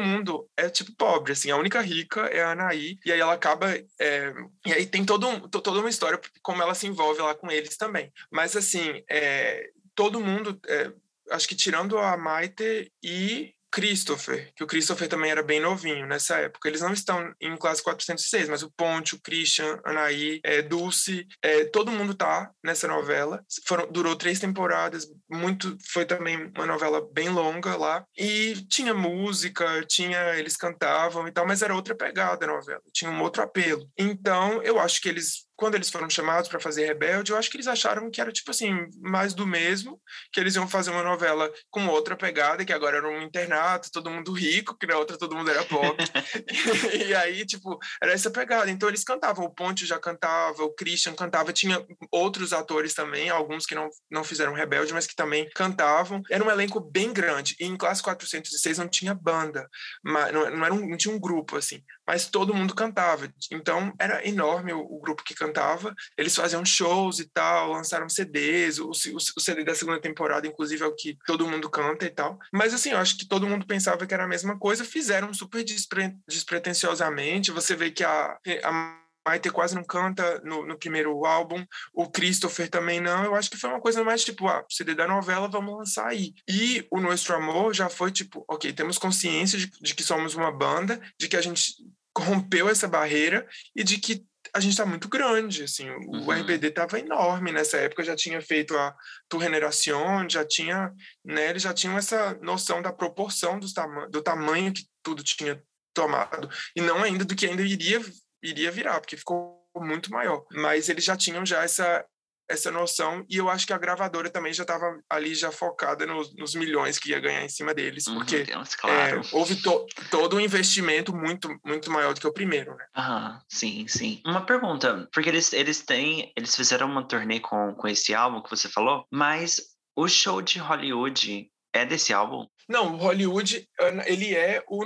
mundo é tipo pobre, assim, a única rica é a Anaí, e aí ela acaba. É, e aí tem todo um, toda uma história como ela se envolve lá com eles também. Mas assim, é, todo mundo, é, acho que tirando a Maite e Christopher, que o Christopher também era bem novinho nessa época. Eles não estão em classe 406, mas o Ponte, o Christian, Anaí, é, Dulce, é, todo mundo tá nessa novela. Foram, durou três temporadas, muito foi também uma novela bem longa lá. E tinha música, tinha eles cantavam e tal, mas era outra pegada a novela, tinha um outro apelo. Então, eu acho que eles quando eles foram chamados para fazer Rebelde, eu acho que eles acharam que era tipo assim, mais do mesmo, que eles iam fazer uma novela com outra pegada, que agora era um internato, todo mundo rico, que na outra todo mundo era pobre. e aí, tipo, era essa pegada. Então eles cantavam, o Ponte já cantava, o Christian cantava, tinha outros atores também, alguns que não, não fizeram Rebelde, mas que também cantavam. Era um elenco bem grande. E em classe 406 não tinha banda, não, não, era um, não tinha um grupo assim, mas todo mundo cantava. Então era enorme o, o grupo que cantava. Eles faziam shows e tal, lançaram CDs. O, o, o, CD da segunda temporada, inclusive, é o que todo mundo canta e tal. Mas assim, eu acho que todo mundo pensava que era a mesma coisa. Fizeram super despre, despretensiosamente. Você vê que a, a Maite quase não canta no, no, primeiro álbum, o Christopher também não. Eu acho que foi uma coisa mais tipo, ah, CD da novela, vamos lançar aí. E o Nuestro Amor já foi tipo, ok, temos consciência de, de que somos uma banda, de que a gente rompeu essa barreira e de que a gente está muito grande, assim, o uhum. RBD estava enorme nessa época, já tinha feito a Tour Generación, já tinha, né, eles já tinham essa noção da proporção do, tama do tamanho que tudo tinha tomado, e não ainda do que ainda iria iria virar, porque ficou muito maior. Mas eles já tinham já essa essa noção e eu acho que a gravadora também já estava ali já focada nos, nos, milhões que ia ganhar em cima deles uhum, porque Deus, claro. é, houve to, todo um investimento muito muito maior do que o primeiro né Aham, sim sim uma pergunta porque eles eles têm eles fizeram uma turnê com com esse álbum que você falou mas o show de Hollywood é desse álbum não o Hollywood ele é o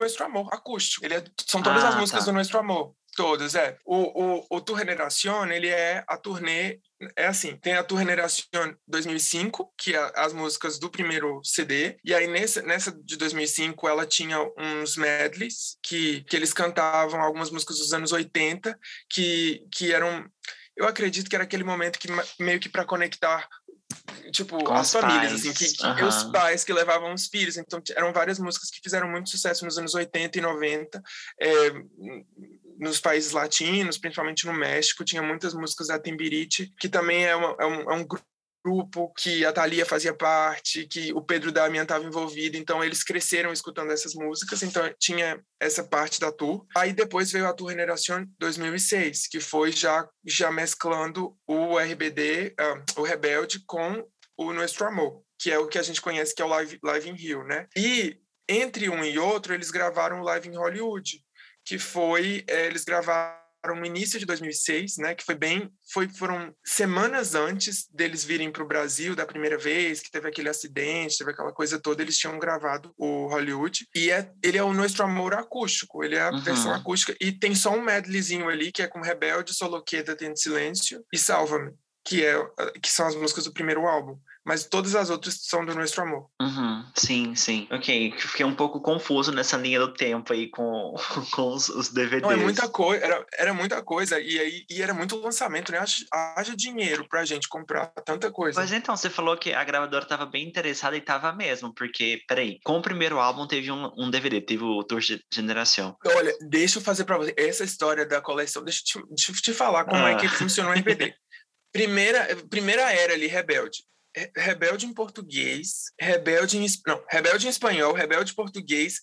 Nuestro Amor, acústico. Ele é, são todas ah, as músicas tá. do Nuestro Amor. Todas, é. O, o, o Tour Generación, ele é a turnê, é assim, tem a Tour Generación 2005, que é as músicas do primeiro CD, e aí nessa, nessa de 2005 ela tinha uns medleys, que, que eles cantavam algumas músicas dos anos 80, que, que eram eu acredito que era aquele momento que meio que para conectar tipo, Com as famílias, pais. assim, que, que uhum. os pais que levavam os filhos. Então, eram várias músicas que fizeram muito sucesso nos anos 80 e 90, é, nos países latinos, principalmente no México, tinha muitas músicas da Timbirite, que também é, uma, é, um, é um grupo grupo que a Thalia fazia parte, que o Pedro Damian estava envolvido, então eles cresceram escutando essas músicas, então tinha essa parte da tour. Aí depois veio a Tour Generación 2006, que foi já, já mesclando o RBD, uh, ah, o Rebelde, com o Nuestro Amor, que é o que a gente conhece que é o Live, Live in Rio, né? E entre um e outro, eles gravaram o Live in Hollywood, que foi, é, eles gravaram no início de 2006, né, que foi bem, foi, foram semanas antes deles virem para o Brasil da primeira vez, que teve aquele acidente, teve aquela coisa toda, eles tinham gravado o Hollywood, e é, ele é o Nosso Amor acústico, ele é a uhum. versão acústica, e tem só um medleyzinho ali, que é com Rebelde, Soloqueta, Tem Silêncio e Salva-me, que, é, que são as músicas do primeiro álbum mas todas as outras são do Nosso Amor. Uhum, sim, sim. Ok, fiquei um pouco confuso nessa linha do tempo aí com, com os, os DVDs. Não, é muita coisa, era, era muita coisa, e aí e era muito lançamento, né? Haja dinheiro pra gente comprar tanta coisa. Mas então, você falou que a gravadora tava bem interessada e tava mesmo, porque, peraí, com o primeiro álbum teve um, um DVD, teve o Tour Geração. Olha, deixa eu fazer pra você essa história da coleção, deixa eu te, deixa eu te falar como ah. é que ah. funciona o DVD. primeira, primeira era ali, Rebelde Rebelde em português, Rebelde em, não, Rebelde em espanhol, Rebelde em português,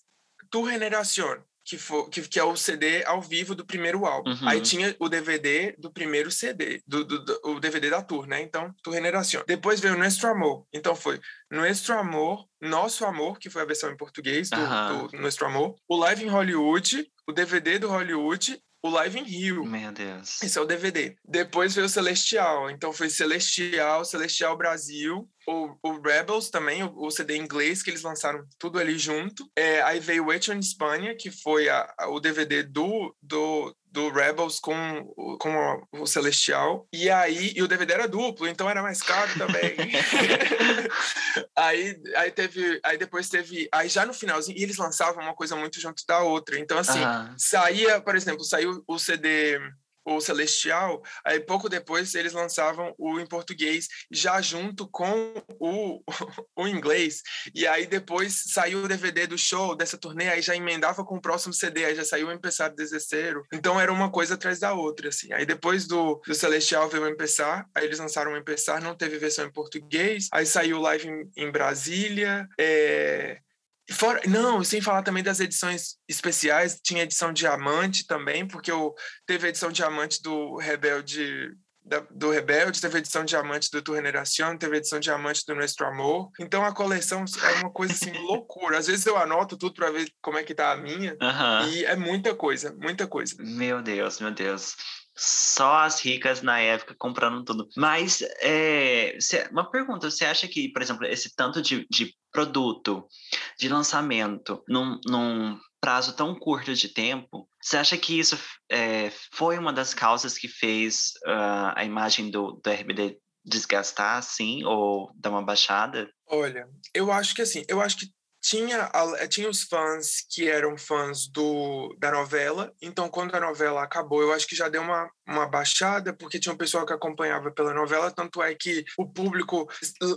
Tu Generación, que, for, que, que, é o CD ao vivo do primeiro álbum. Uhum. Aí tinha o DVD do primeiro CD, do, do, do, o DVD da tour, né? Então, Tu Generación. Depois veio Nuestro Amor. Então foi Nuestro Amor, Nosso Amor, que foi a versão em português do, uhum. do Nuestro Amor, o Live em Hollywood, o DVD do Hollywood o Live in Rio. Meu Deus. Esse é o DVD. Depois veio o Celestial. Então foi Celestial, Celestial Brasil, o, o Rebels também, o, o, CD inglês, que eles lançaram tudo ali junto. É, aí veio o em Espanha, que foi a, a, o DVD do, do, do Rebels com, com o Celestial. E aí, e o DVD era duplo, então era mais caro também. aí, aí teve, aí depois teve, aí já no finalzinho, e eles lançavam uma coisa muito junto da outra. Então, assim, saía, por exemplo, saiu o CD o Celestial, aí pouco depois eles lançavam o em português, já junto com o, o inglês. E aí depois saiu o DVD do show dessa turnê, aí já emendava com o próximo CD, aí já saiu o Empezar Deseceiro. Então era uma coisa atrás da outra, assim. Aí depois do, do Celestial veio o Empezar, aí eles lançaram o Empezar, não teve versão em português, aí saiu live em, em Brasília, é... Fora, não, sem falar também das edições especiais, tinha edição diamante também, porque eu, teve a edição diamante do Rebelde da, do Rebelde, teve a edição diamante do Tour Generación, teve a edição diamante do Nuestro Amor. Então a coleção é uma coisa assim, loucura. Às vezes eu anoto tudo para ver como é que tá a minha, e é muita coisa, muita coisa. Meu Deus, meu Deus só as ricas na época comprando tudo. Mas é, cê, uma pergunta: você acha que, por exemplo, esse tanto de, de produto, de lançamento, não, não prazo tão curto de tempo, você acha que isso é, foi uma das causas que fez uh, a imagem do, do RBD desgastar, assim, ou dar uma baixada? Olha, eu acho que assim, eu acho que tinha, tinha os fãs que eram fãs do, da novela, então quando a novela acabou, eu acho que já deu uma, uma baixada, porque tinha um pessoal que acompanhava pela novela, tanto é que o público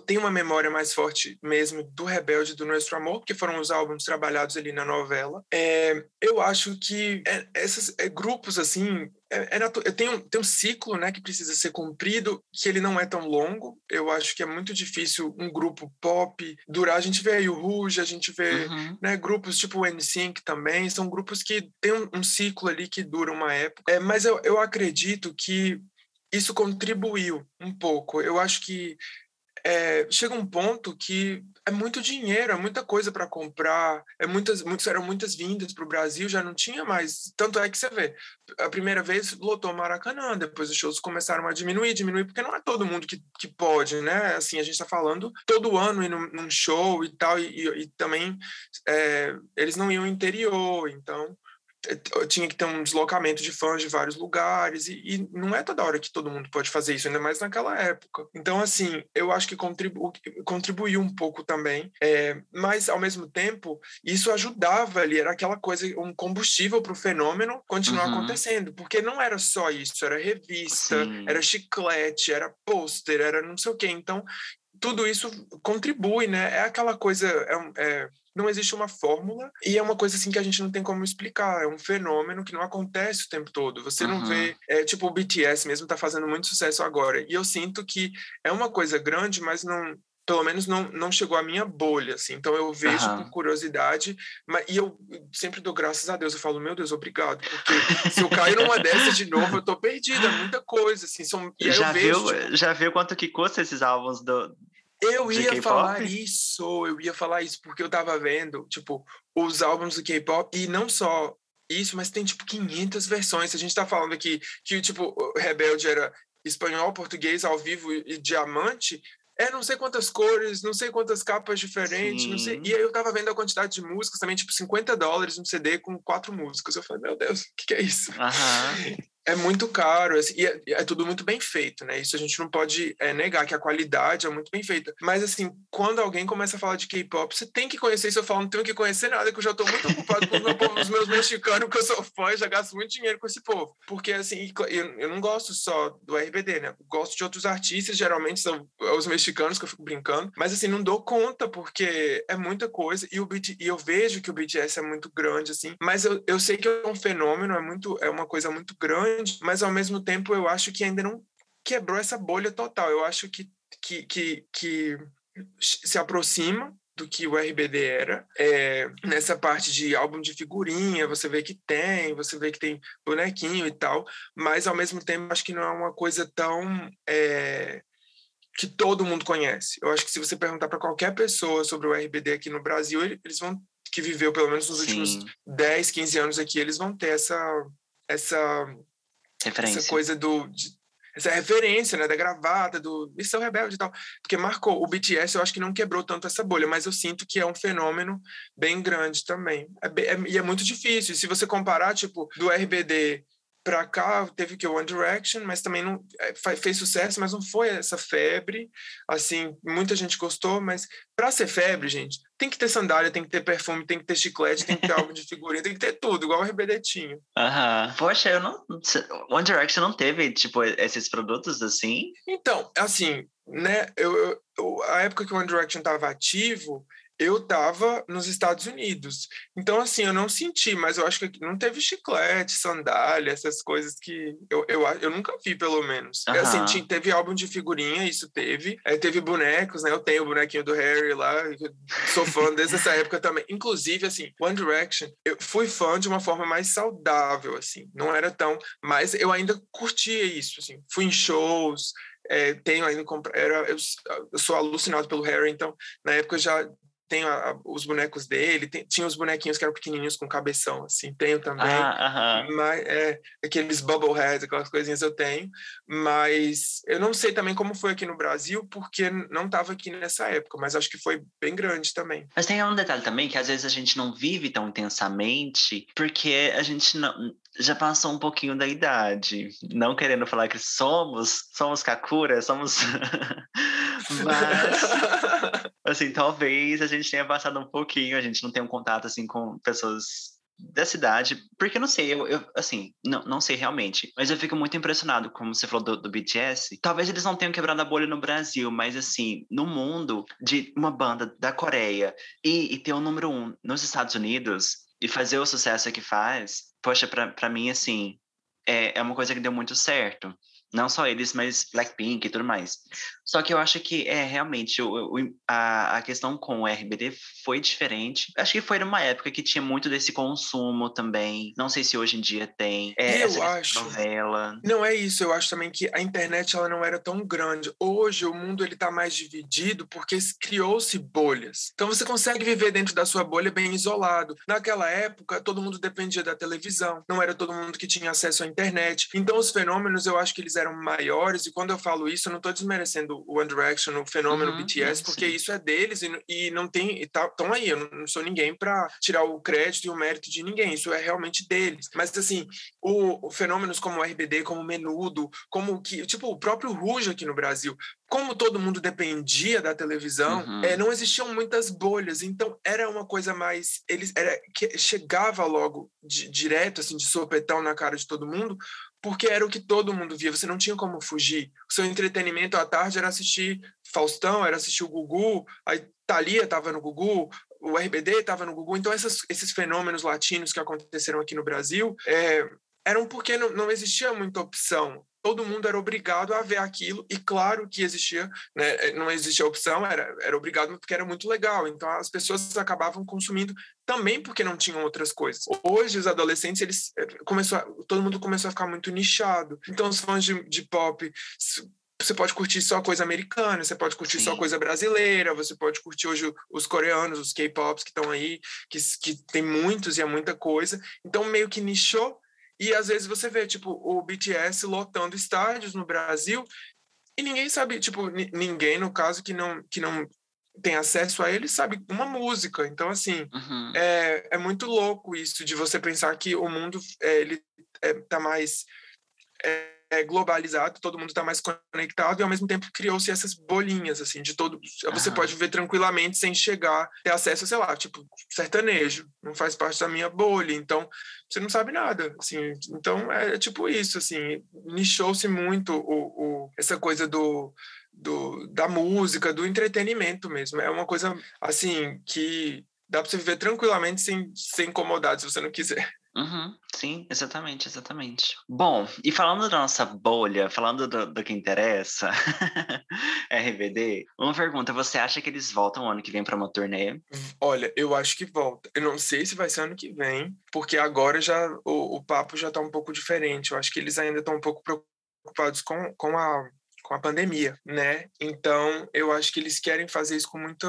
tem uma memória mais forte mesmo do Rebelde, do Nuestro Amor, que foram os álbuns trabalhados ali na novela. É, eu acho que é, esses é, grupos, assim, é, é tem, um, tem um ciclo né, que precisa ser cumprido, que ele não é tão longo. Eu acho que é muito difícil um grupo pop durar. A gente vê aí o Rouge, a gente vê uhum. né, grupos tipo o NSYNC também, são grupos que têm um, um, ciclo ali que dura uma época. É, mas eu, eu acredito que isso contribuiu um pouco. Eu acho que é, chega um ponto que é muito dinheiro, é muita coisa para comprar, é muitas, muitas, eram muitas vindas para o Brasil, já não tinha mais. Tanto é que você vê, a primeira vez lotou Maracanã, depois os shows começaram a diminuir, diminuir, porque não é todo mundo que, que pode, né? Assim, a gente está falando todo ano ir num, num show e tal, e, e, e também é, eles não iam interior, então tinha que ter um deslocamento de fãs de vários lugares, e, e, não é toda hora que todo mundo pode fazer isso, ainda mais naquela época. Então, assim, eu acho que contribu contribuiu um pouco também, é, mas ao mesmo tempo, isso ajudava ali, era aquela coisa, um combustível para o fenômeno continuar uhum. acontecendo, porque não era só isso, era revista, Sim. era chiclete, era pôster, era não sei o quê. Então, tudo isso contribui, né? É aquela coisa, é, é, não existe uma fórmula e é uma coisa assim que a gente não tem como explicar. É um fenômeno que não acontece o tempo todo. Você uhum. não vê, é, tipo o BTS mesmo está fazendo muito sucesso agora. E eu sinto que é uma coisa grande, mas não pelo menos não, não chegou à minha bolha, assim. Então eu vejo uhum. com curiosidade, mas, e eu sempre dou graças a Deus. Eu falo, meu Deus, obrigado, porque se eu cair numa dessa de novo, eu tô perdida, é muita coisa, assim. São, já, vejo, viu, tipo... já viu quanto que custa esses álbuns do, eu ia falar isso, eu ia falar isso, porque eu tava vendo, tipo, os álbuns do K-pop, e não só isso, mas tem, tipo, 500 versões. A gente tá falando aqui que, tipo, Rebelde era espanhol, português, ao vivo e diamante, é não sei quantas cores, não sei quantas capas diferentes, Sim. não sei. E aí eu tava vendo a quantidade de músicas também, tipo 50 dólares um CD com quatro músicas. Eu falei, meu Deus, o que, que, é isso? Uhum. É muito caro assim, e é, é, tudo muito bem feito, né? Isso a gente não pode é, negar que a qualidade é muito bem feita. Mas assim, quando alguém começa a falar de K-pop, você tem que conhecer isso. Eu falo, não tenho que conhecer nada, que eu já estou muito ocupado com meu povo, os meus mexicanos, que eu sou fã, já gasto muito dinheiro com esse povo. Porque assim, eu, eu não gosto só do RBD, né? Eu gosto de outros artistas, geralmente são os mexicanos que eu fico brincando, mas assim, não dou conta porque é muita coisa e o BT, e eu vejo que o BTS é muito grande assim, mas eu, eu sei que é um fenômeno, é muito é uma coisa muito grande grande, mas ao mesmo tempo eu acho que ainda não quebrou essa bolha total. Eu acho que, que, que, que se aproxima do que o RBD era. É, nessa parte de álbum de figurinha, você vê que tem, você vê que tem bonequinho e tal, mas ao mesmo tempo acho que não é uma coisa tão. É, que todo mundo conhece. Eu acho que se você perguntar para qualquer pessoa sobre o RBD aqui no Brasil, eles vão que viveu pelo menos nos Sim. últimos 10, 15 anos aqui, eles vão ter essa essa Referência. Essa coisa do. De, essa referência, né, da gravata, do Missão Rebelde e tal. Porque marcou. O BTS eu acho que não quebrou tanto essa bolha, mas eu sinto que é um fenômeno bem grande também. É, é, e é muito difícil. Se você comparar, tipo, do RBD para cá teve que o One Direction, mas também não é, fez sucesso, mas não foi essa febre. Assim, muita gente gostou, mas para ser febre, gente, tem que ter sandália, tem que ter perfume, tem que ter chiclete, tem que ter álbum de figurinha, tem que ter tudo, igual o RBD tinha. Aham. Poxa, eu não. One Direction não teve, tipo, esses produtos assim? Então, assim, né, eu, eu a época que o One Direction estava ativo, eu estava nos Estados Unidos. Então, assim, eu não senti, mas eu acho que não teve chiclete, sandália, essas coisas que eu, eu, eu nunca vi, pelo menos. Uhum. Senti, teve álbum de figurinha, isso teve. É, teve bonecos, né? Eu tenho o bonequinho do Harry lá, sou fã desde essa época também. Inclusive, assim, One Direction, eu fui fã de uma forma mais saudável, assim. Não era tão... Mas eu ainda curtia isso, assim. Fui em shows, é, tenho ainda... Era, eu, eu sou alucinado pelo Harry, então, na época eu já tenho a, a, os bonecos dele, tem, tinha os bonequinhos que eram pequenininhos com cabeção, assim, tenho também. Ah, aham. Mas, é, aqueles bubbleheads, aquelas coisinhas eu tenho, mas eu não sei também como foi aqui no Brasil, porque não estava aqui nessa época, mas acho que foi bem grande também. Mas tem um detalhe também que às vezes a gente não vive tão intensamente, porque a gente não, já passou um pouquinho da idade. Não querendo falar que somos, somos Kakura, somos. Mas, assim, talvez a gente tenha passado um pouquinho, a gente não tem um contato, assim, com pessoas da cidade, porque não sei, eu, eu, assim, não, não sei realmente, mas eu fico muito impressionado, como você falou do, do BTS, talvez eles não tenham quebrado a bolha no Brasil, mas assim, no mundo, de uma banda da Coreia e, e ter o número um nos Estados Unidos e fazer o sucesso que faz, poxa, para mim, assim, é, é uma coisa que deu muito certo. Não só eles, mas Blackpink e tudo mais. Só que eu acho que é realmente o, o, a, a questão com o RBD foi diferente. Acho que foi numa época que tinha muito desse consumo também. Não sei se hoje em dia tem. É, eu acho. Novela. Não é isso. Eu acho também que a internet ela não era tão grande. Hoje o mundo ele está mais dividido porque criou-se bolhas. Então você consegue viver dentro da sua bolha bem isolado. Naquela época todo mundo dependia da televisão. Não era todo mundo que tinha acesso à internet. Então os fenômenos eu acho que eles eram maiores, e quando eu falo isso, eu não estou desmerecendo o One Direction, o fenômeno uhum, BTS, porque sim. isso é deles e, e não tem. Estão tá, aí, eu não, sou ninguém para tirar o crédito e o mérito de ninguém, isso é realmente deles. Mas, assim, o, o fenômenos como o RBD, como o Menudo, como que. Tipo, o próprio Ruge aqui no Brasil, como todo mundo dependia da televisão, uhum. é, não existiam muitas bolhas, então era uma coisa mais eles era que chegava logo de, direto assim de sopetão na cara de todo mundo, porque era o que todo mundo via, você não tinha como fugir. O seu entretenimento à tarde era assistir Faustão, era assistir o Gugu, a Thalia estava no Gugu, o RBD estava no Gugu. Então, essas, esses fenômenos latinos que aconteceram aqui no Brasil é, eram porque não, não existia muita opção todo mundo era obrigado a ver aquilo, e claro que existia, né, não existia opção, era, era obrigado porque era muito legal, então as pessoas acabavam consumindo também porque não tinham outras coisas. Hoje, os adolescentes, eles eh, começou a, todo mundo começou a ficar muito nichado, então os fãs de, de pop você pode curtir só coisa americana, você pode curtir Sim. só coisa brasileira, você pode curtir hoje os coreanos, os K-pops que estão aí, que, que tem muitos e é muita coisa. Então, meio que nichou e às vezes você vê, tipo, o BTS lotando estádios no Brasil e ninguém sabe, tipo, ninguém, no caso, que não, que não tem acesso a ele, sabe uma música. Então, assim, uhum. é, é muito louco isso de você pensar que o mundo, é, ele é, tá mais... É, é, globalizado, todo mundo está mais conectado e ao mesmo tempo criou-se essas bolinhas assim de todo. Você pode viver tranquilamente sem chegar ter acesso, sei lá, tipo sertanejo, não faz parte da minha bolha, então você não sabe nada, assim. Então é, é tipo isso, assim, nichou-se muito o, o, essa coisa do do, da música, do entretenimento mesmo. É uma coisa assim que dá para você viver tranquilamente sem ser incomodado se você não quiser. Uhum, sim, exatamente, exatamente. Bom, e falando da nossa bolha, falando do, do que interessa, RBD, uma pergunta: você acha que eles voltam ano que vem para uma turnê? Olha, eu acho que volta. Eu não sei se vai ser ano que vem, porque agora já o, o papo já está um pouco diferente. Eu acho que eles ainda estão um pouco preocupados com, com a com a pandemia, né? Então, eu acho que eles querem fazer isso com muita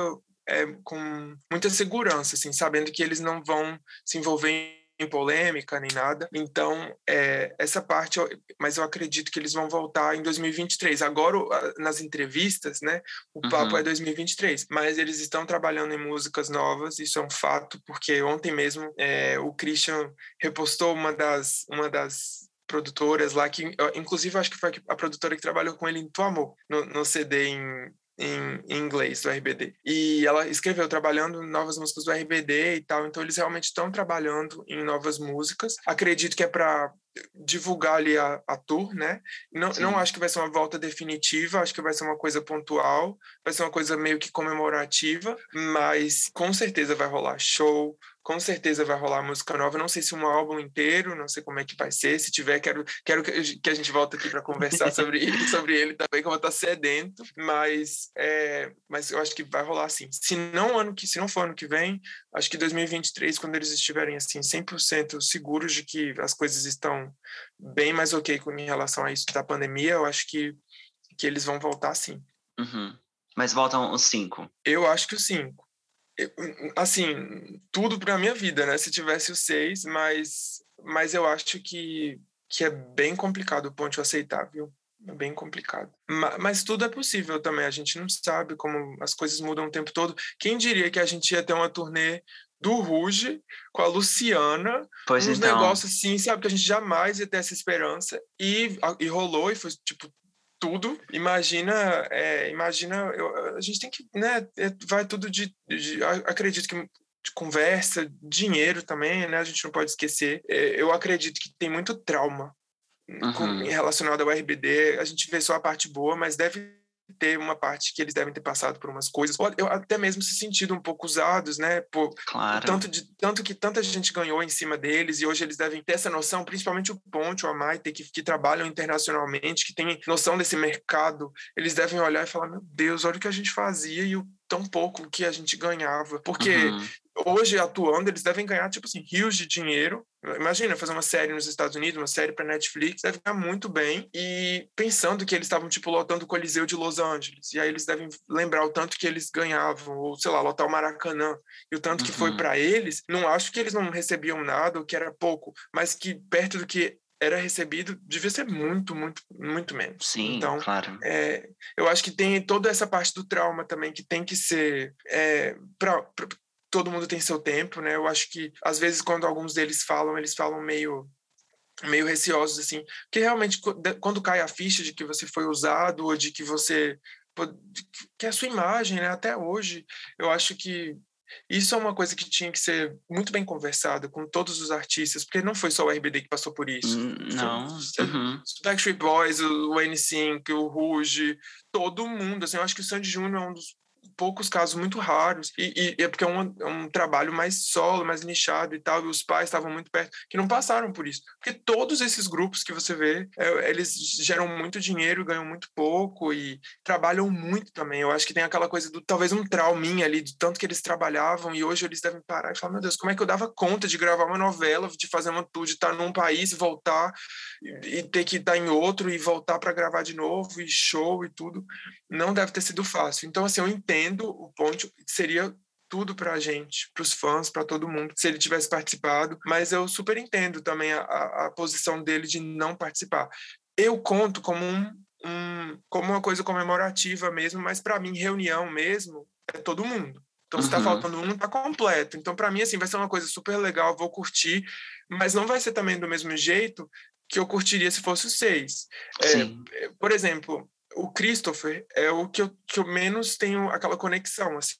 é, com muita segurança, assim, sabendo que eles não vão se envolver em polêmica nem nada. Então, é, essa parte, mas eu acredito que eles vão voltar em 2023. Agora, nas entrevistas, né, o uhum. papo é 2023, mas eles estão trabalhando em músicas novas, isso é um fato, porque ontem mesmo é, o Christian repostou uma das, uma das produtoras lá, que inclusive acho que foi a produtora que trabalhou com ele em Tu Amor, no, no CD em em, em, inglês do RBD. E ela escreveu trabalhando em novas músicas do RBD e tal, então eles realmente estão trabalhando em novas músicas. Acredito que é para divulgar ali a, a tour, né? Não, não acho que vai ser uma volta definitiva, acho que vai ser uma coisa pontual, vai ser uma coisa meio que comemorativa, mas com certeza vai rolar show, com certeza vai rolar música nova. Não sei se um álbum inteiro, não sei como é que vai ser. Se tiver, quero, quero que a gente volte aqui para conversar sobre ele, sobre ele também, que eu vou estar sedento. Mas, é, mas eu acho que vai rolar assim. Se não ano que, se não for ano que vem, acho que 2023, quando eles estiverem assim 100% seguros de que as coisas estão bem mais ok com em relação a isso da pandemia, eu acho que que eles vão voltar sim. Uhum. Mas voltam os cinco? Eu acho que os cinco. Assim, tudo para minha vida, né? Se tivesse os seis, mas, mas eu acho que, que é bem complicado o ponto aceitar, viu? É bem complicado. Mas, mas, tudo é possível também. A gente não sabe como as coisas mudam o tempo todo. Quem diria que a gente ia ter uma turnê do Ruge com a Luciana, pois uns então. negócios assim, sabe? Que a gente jamais ia ter essa esperança. E, e rolou, e foi tipo tudo. Imagina, é, imagina, eu, a gente tem que, né? É, vai tudo de, de acredito que de conversa, dinheiro também, né? A gente não pode esquecer. É, eu acredito que tem muito trauma uhum. relacionado ao RBD. A gente vê só a parte boa, mas deve ter uma parte que eles devem ter passado por umas coisas, ou até mesmo se sentido um pouco usados, né? Por, claro. tanto, de, tanto que tanta gente ganhou em cima deles e hoje eles devem ter essa noção, principalmente o Ponte, o Amaite, que, que trabalham internacionalmente, que têm noção desse mercado, eles devem olhar e falar: meu Deus, olha o que a gente fazia e o tão pouco que a gente ganhava. Porque uhum. hoje, atuando, eles devem ganhar, tipo assim, rios de dinheiro. Imagina fazer uma série nos Estados Unidos, uma série para Netflix, deve ganhar muito bem. E pensando que eles estavam, tipo, lotando o Coliseu de Los Angeles. E aí eles devem lembrar o tanto que eles ganhavam, ou sei lá, lotar o Maracanã. E o tanto uhum. que foi uhum. para eles. Não acho que eles não recebiam nada, ou que era pouco, mas que perto do que era recebido devia ser muito, muito, muito menos. Sim, então, claro. É, eu acho que tem toda essa parte do trauma também que tem que ser é, para todo mundo tem seu tempo, né? Eu acho que às vezes quando alguns deles falam, eles falam meio meio receosos assim, porque realmente quando cai a ficha de que você foi usado ou de que você que é a sua imagem, né? Até hoje, eu acho que isso é uma coisa que tinha que ser muito bem conversada com todos os artistas, porque não foi só o RBD que passou por isso. Hum, não. Uhum. Os Backstreet Boys, o N5, o Rouge, todo mundo. Assim, eu acho que o Sandy Júnior é um dos poucos casos muito raros, e, e é porque é um, é um, trabalho mais solo, mais nichado e tal, e os pais estavam muito perto, que não passaram por isso. Porque todos esses grupos que você vê, é, eles geram muito dinheiro, ganham muito pouco e trabalham muito também. Eu acho que tem aquela coisa do talvez um trauminha ali, de tanto que eles trabalhavam, e hoje eles devem parar e falar: meu Deus, como é que eu dava conta de gravar uma novela, de fazer uma tour, de estar num país, voltar e, e ter que estar em outro e voltar para gravar de novo, e show e tudo. Não deve ter sido fácil. Então, assim, eu entendo entendo o ponto, seria tudo para a gente, para os fãs, para todo mundo, se ele tivesse participado, mas eu super entendo também a, a posição dele de não participar. Eu conto como um, um como uma coisa comemorativa mesmo, mas para mim reunião mesmo é todo mundo. Então, se está uhum. faltando um, está completo. Então, para mim, assim, vai ser uma coisa super legal, vou curtir, mas não vai ser também do mesmo jeito que eu curtiria se fosse o seis. É, por exemplo, o Christopher é o que eu, que eu menos tenho aquela conexão, assim,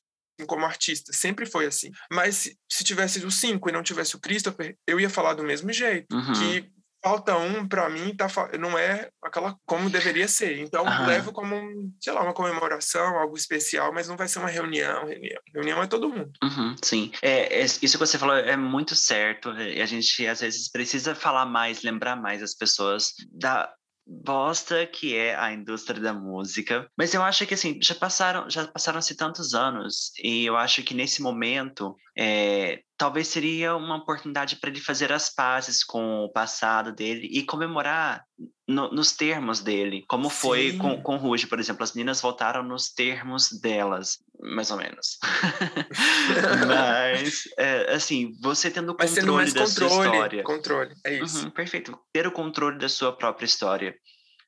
como artista. Sempre foi assim. Mas se, se tivesse o cinco e não tivesse o Christopher, eu ia falar do mesmo jeito. Uhum. Que falta um para mim tá não é aquela como deveria ser então uhum. levo como um, sei lá uma comemoração algo especial mas não vai ser uma reunião reunião, reunião é todo mundo uhum, sim é, é, isso que você falou é muito certo e a gente às vezes precisa falar mais lembrar mais as pessoas da bosta que é a indústria da música. Mas eu acho que assim, já passaram, já passaram-se tantos anos, e eu acho que nesse momento é, talvez seria uma oportunidade para ele fazer as pazes com o passado dele e comemorar no, nos termos dele, como foi com, com Ruge, por exemplo. As meninas voltaram nos termos delas, mais ou menos. Mas, é, assim, você tendo Mas controle da controle, sua história. Controle, é isso. Uhum, perfeito. Ter o controle da sua própria história.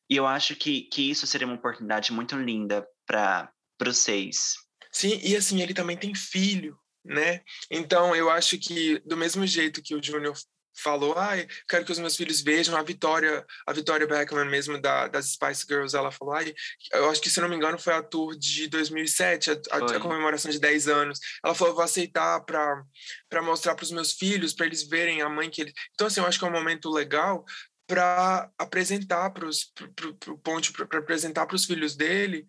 E eu acho que, que isso seria uma oportunidade muito linda para os seis. Sim, e assim, ele também tem filho né? Então, eu acho que do mesmo jeito que o Júnior falou, ai, quero que os meus filhos vejam a Vitória, a Vitória Beckman mesmo da, das Spice Girls, ela falou, ai, eu acho que se não me engano foi a tour de 2007, a, a, a comemoração de 10 anos. Ela falou, vou aceitar para para mostrar para os meus filhos, para eles verem a mãe que ele. Então assim, eu acho que é um momento legal para apresentar para os pro, Ponte, para apresentar para os filhos dele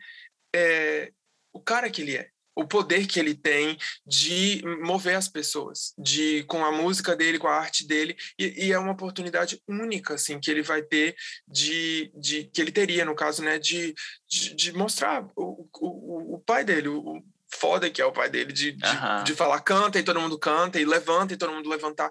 é, o cara que ele é o poder que ele tem de mover as pessoas, de com a música dele, com a arte dele, e, e, é uma oportunidade única assim que ele vai ter de, de que ele teria no caso, né, de, de, de mostrar o, o, o pai dele, o, foda que é o pai dele de, de, de, falar canta e todo mundo canta e levanta e todo mundo levantar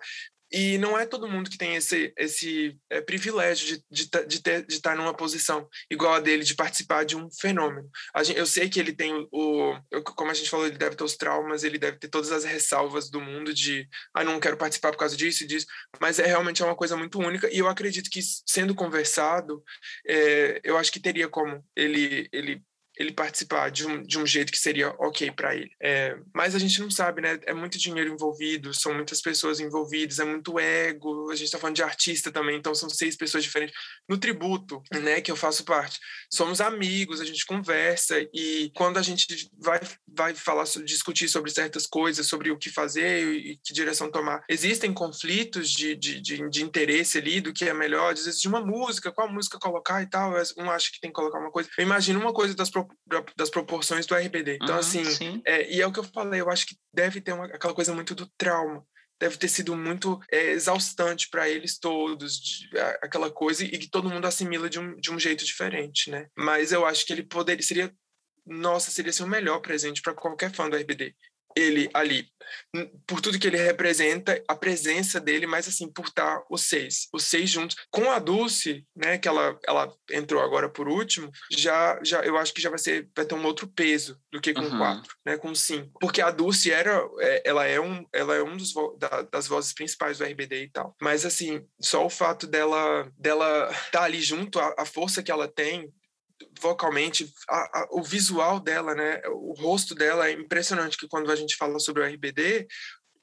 E não é todo mundo que tem esse, esse é, privilégio de, de, de, ter, de estar numa posição igual a dele, de participar de um fenômeno. Gente, eu sei que ele tem o. Como a gente falou, ele deve ter os traumas, ele deve ter todas as ressalvas do mundo de. Ah, não quero participar por causa disso e disso. Mas é realmente é uma coisa muito única. E eu acredito que, sendo conversado, é, eu acho que teria como ele, ele ele participar de um, de um jeito que seria ok para ele. É, mas a gente não sabe, né? É muito dinheiro envolvido, são muitas pessoas envolvidas, é muito ego. A gente está falando de artista também, então são seis pessoas diferentes. No tributo, né, que eu faço parte, somos amigos, a gente conversa e quando a gente vai, vai falar, discutir sobre certas coisas, sobre o que fazer e, que direção tomar, existem conflitos de, de, de, de interesse ali do que é melhor, às vezes de uma música, qual música colocar e tal. Um acha que tem que colocar uma coisa. Eu imagino uma coisa das das proporções do RBD. Então, uhum, assim, é, e é o que eu falei, eu acho que deve ter uma, aquela coisa muito do trauma. Deve ter sido muito é, exaustante para eles todos, de, a, aquela coisa, e que todo mundo assimila de um, de um jeito diferente, né? Mas eu acho que ele poderia, seria nossa, seria ser o melhor presente para qualquer fã do RBD ele ali, por tudo que ele representa, a presença dele, mas assim, por estar os seis, os seis juntos. Com a Dulce, né, que ela, ela entrou agora por último, já, já eu acho que já vai, ser, vai ter um outro peso do que com uhum. quatro, né, com cinco. Porque a Dulce era, é, ela é um, ela é um dos da, das vozes principais do RBD e tal. Mas assim, só o fato dela dela estar tá ali junto, a, a força que ela tem, vocalmente, a, a, o visual dela, né, o rosto dela é impressionante, que quando a gente fala sobre o RBD,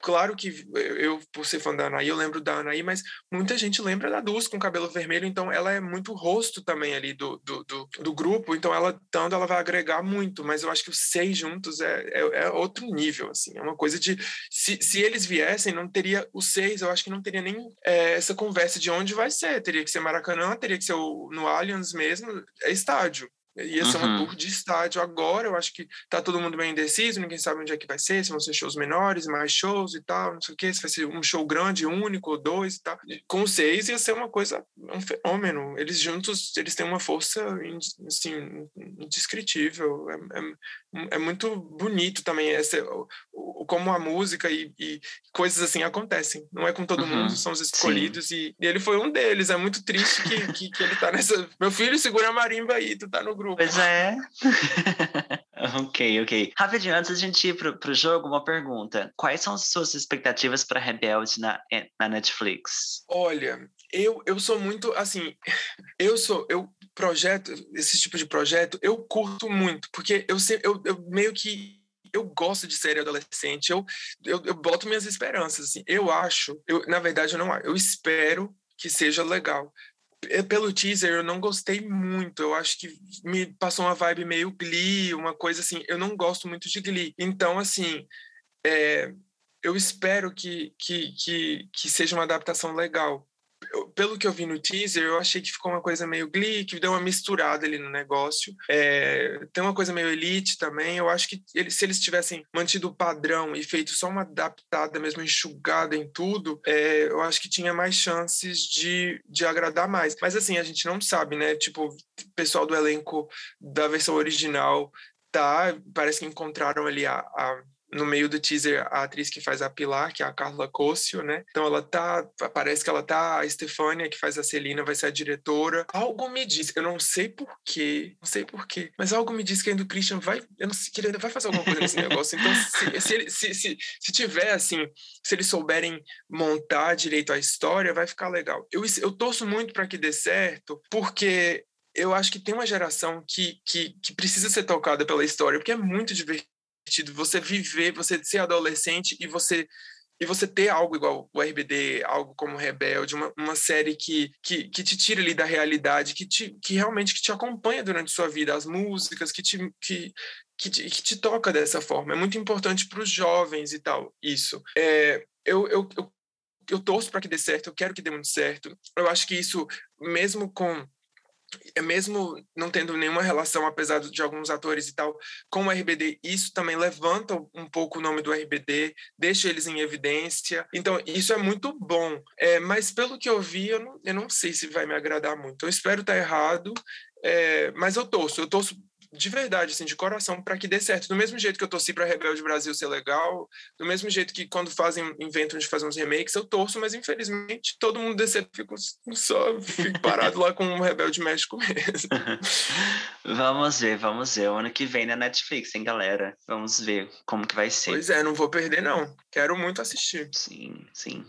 claro que eu, por ser fã da Anaí, eu lembro da Anaí, mas muita gente lembra da Dulce com cabelo vermelho, então ela é muito rosto também ali do, do, do, do grupo, então ela tanto ela vai agregar muito, mas eu acho que os seis juntos é, é, é, outro nível, assim, é uma coisa de, se, se eles viessem, não teria, os seis, eu acho que não teria nem é, essa conversa de onde vai ser, teria que ser Maracanã, teria que ser o, no Allianz mesmo, é estádio, Ia ser uma uhum. tour de estádio agora, eu acho que tá todo mundo bem indeciso, ninguém sabe onde é que vai ser, se vão ser shows menores, mais shows e tal, não sei o que, se vai ser um show grande, único, ou dois e tal. Com seis ia ser uma coisa, um fenômeno. Eles juntos, eles têm uma força, assim, indescritível. É, é, é muito bonito também essa, como a música e, e, coisas assim acontecem. Não é com todo uhum. mundo, são os escolhidos e, e, ele foi um deles. É muito triste que, que, que ele tá nessa... Meu filho, segura a marimba aí, tu tá no grupo. Pois é. ok, ok. Rapidinho, antes da gente ir pro, pro jogo, uma pergunta. Quais são as suas expectativas para Rebelde na, na Netflix? Olha, eu, eu sou muito, assim, eu sou, eu projeto, esse tipo de projeto, eu curto muito, porque eu, eu, eu meio que eu gosto de série adolescente, eu, eu, eu boto minhas esperanças, assim, eu acho, eu, na verdade eu não eu espero que seja legal, pelo teaser eu não gostei muito. Eu acho que me passou uma vibe meio Glee, uma coisa assim. Eu não gosto muito de Glee. Então, assim, é, eu espero que, que, que, que seja uma adaptação legal pelo que eu vi no teaser, eu achei que ficou uma coisa meio Glee, que deu uma misturada ali no negócio. É, tem uma coisa meio Elite também. Eu acho que eles, se eles tivessem mantido o padrão e feito só uma adaptada, mesmo enxugada em tudo, é, eu acho que tinha mais chances de, de agradar mais. Mas assim, a gente não sabe, né? Tipo, o pessoal do elenco da versão original tá, parece que encontraram ali a, a no meio do teaser a atriz que faz a Pilar, que é a Carla Cossio, né? Então ela tá, parece que ela tá, a Stefania que faz a Celina vai ser a diretora. Algo me diz, eu não sei porquê, não sei porquê, mas algo me diz que ainda o Christian vai, eu não sei, que ele ainda vai fazer alguma coisa nesse negócio. Então, se, se, ele, se, se, se tiver assim, se eles souberem montar direito a história, vai ficar legal. Eu, eu torço muito para que dê certo, porque eu acho que tem uma geração que, que, que precisa ser tocada pela história, porque é muito divertido divertido você viver, você ser adolescente e você e você ter algo igual o RBD, algo como Rebelde, uma, uma série que, que, que te tira ali da realidade, que, te, que realmente que te acompanha durante sua vida, as músicas, que te, que, que te, que te toca dessa forma. É muito importante para os jovens e tal, isso. É, eu, eu, eu, eu torço para que dê certo, eu quero que dê muito certo. Eu acho que isso, mesmo com mesmo não tendo nenhuma relação, apesar de alguns atores e tal, com o RBD, isso também levanta um pouco o nome do RBD, deixa eles em evidência. Então, isso é muito bom. É, mas pelo que eu vi, eu não, eu não sei se vai me agradar muito. Eu espero estar errado, é, mas eu torço. Eu torço de verdade, assim, de coração, para que dê certo. Do mesmo jeito que eu torci para Rebelde Brasil ser legal, do mesmo jeito que quando fazem, inventam de fazer uns remakes, eu torço, mas infelizmente todo mundo desse fico só fico parado lá com o Rebelde México mesmo. vamos ver, vamos ver. O ano que vem na Netflix, hein, galera? Vamos ver como que vai ser. Pois é, não vou perder, não. Quero muito assistir. Sim, sim.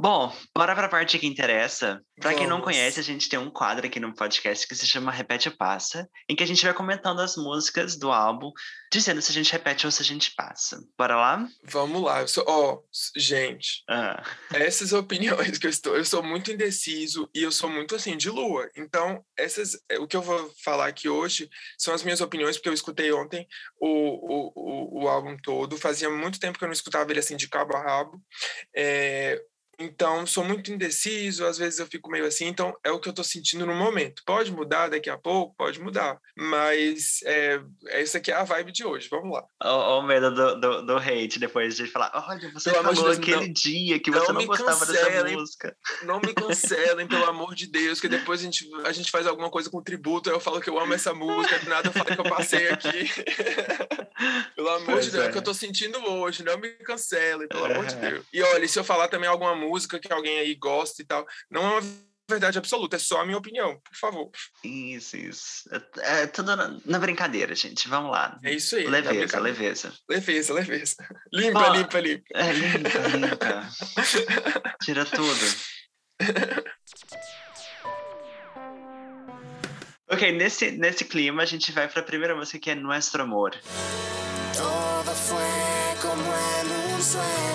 Bom, bora para a parte que interessa. Para quem não conhece, a gente tem um quadro aqui no podcast que se chama Repete ou Passa, em que a gente vai comentando as músicas do álbum, dizendo se a gente repete ou se a gente passa. Bora lá? Vamos lá. Ó, oh, gente, ah. essas opiniões que eu estou, eu sou muito indeciso e eu sou muito assim de lua. Então, essas, é, o que eu vou falar aqui hoje são as minhas opiniões porque eu escutei ontem o, o, o, o álbum todo. Fazia muito tempo que eu não escutava ele assim de cabo a rabo. É, então, sou muito indeciso, às vezes eu fico meio assim, então é o que eu estou sentindo no momento. Pode mudar daqui a pouco? Pode mudar. Mas é, essa aqui é a vibe de hoje, vamos lá. O, o medo do, do, do, hate depois de falar, olha, você pelo falou Deus, aquele não, dia que você não, gostava cancelem, dessa música. Não me cancelem, pelo amor de Deus, que depois a gente, a gente faz alguma coisa com tributo, eu falo que eu amo essa música, do nada eu falo que eu passei aqui. pelo amor pois de Deus, é. é o que eu estou sentindo hoje, não me cancelem, pelo amor de Deus. E olha, se eu falar também alguma música, música que alguém aí gosta e tal. Não é uma verdade absoluta, é só a minha opinião, por favor. Isso, isso. É, é tudo na, na, brincadeira, gente. Vamos lá. É isso aí. Leveza, leveza. Leveza, leveza. Limpa, oh, limpa, limpa. É, limpa, limpa. Tira tudo. ok, nesse, nesse clima a gente vai para a primeira música que é Nuestro Amor. Todo fue como en un sueño.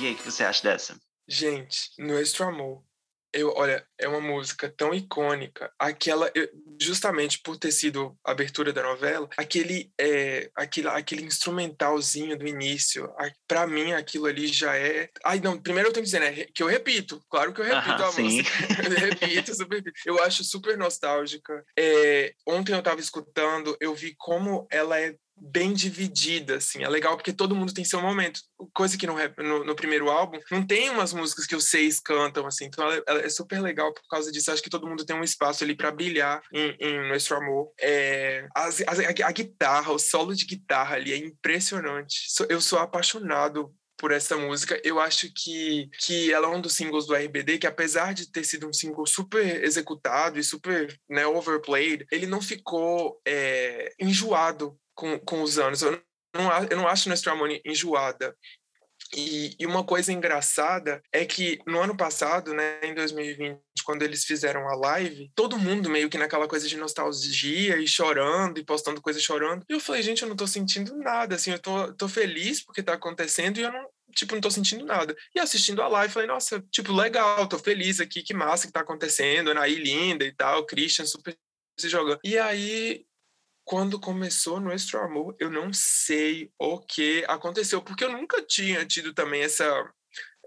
E aí, o que você acha dessa? Gente, Nuestro Amor. Eu, olha, é uma música tão icônica. Aquela, eu, justamente por ter sido a abertura da novela, aquele, é, aquele, aquele instrumentalzinho do início, para mim aquilo ali já é. Ai, não, primeiro eu tenho que dizer, né? Que eu repito, claro que eu repito a sim. música. eu repito, super, eu acho super nostálgica. É, ontem eu tava escutando, eu vi como ela é bem dividida, assim. É legal porque todo mundo tem seu momento. Coisa que no, no, no primeiro álbum não tem umas músicas que os seis cantam, assim. Então ela, ela, é super legal por causa disso. acho que todo mundo tem um espaço ali para brilhar em, em Nosso Amor. É, as, as, a, a, guitarra, o solo de guitarra ali é impressionante. Eu sou apaixonado por essa música. Eu acho que, que ela é um dos singles do RBD que, apesar de ter sido um single super executado e super né, overplayed, ele não ficou é, enjoado com, com os anos. Eu não, eu não acho Nostra Harmony enjoada. E, e, uma coisa engraçada é que no ano passado, né, em 2020, quando eles fizeram a live, todo mundo meio que naquela coisa de nostalgia e chorando e postando coisa chorando. E eu falei, gente, eu não tô sentindo nada, assim, eu tô, tô feliz porque tá acontecendo e eu não, tipo, não tô sentindo nada. E assistindo a live, falei, nossa, tipo, legal, tô feliz aqui, que massa que tá acontecendo, Anaí linda e tal, Christian super se jogando. E aí quando começou Nosso Amor, eu não sei o que aconteceu, porque eu nunca tinha tido também essa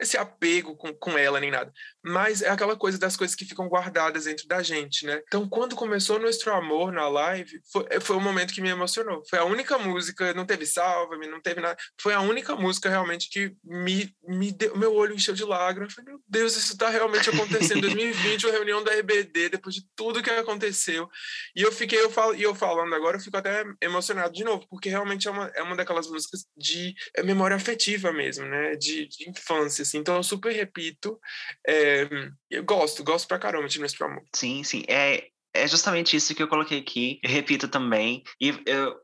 esse apego com, com ela nem nada. Mas é aquela coisa das coisas que ficam guardadas dentro da gente, né? Então, quando começou Nosso Amor na live, foi, foi um momento que me emocionou. Foi a única música, não teve salva-me, não teve nada. Foi a única música realmente que me, me deu, meu olho encheu de lágrimas. Eu falei, meu Deus, isso está realmente acontecendo em 2020, a reunião da RBD, depois de tudo que aconteceu. E eu fiquei, eu falo, e eu falando agora, eu fico até emocionado de novo, porque realmente é uma, é uma daquelas músicas de é memória afetiva mesmo, né? De, de infância, assim. Então, eu super repito. É, eu gosto, gosto pra caramba de Nesse Amor. Sim, sim. É, é justamente isso que eu coloquei aqui. Eu repito também. E eu.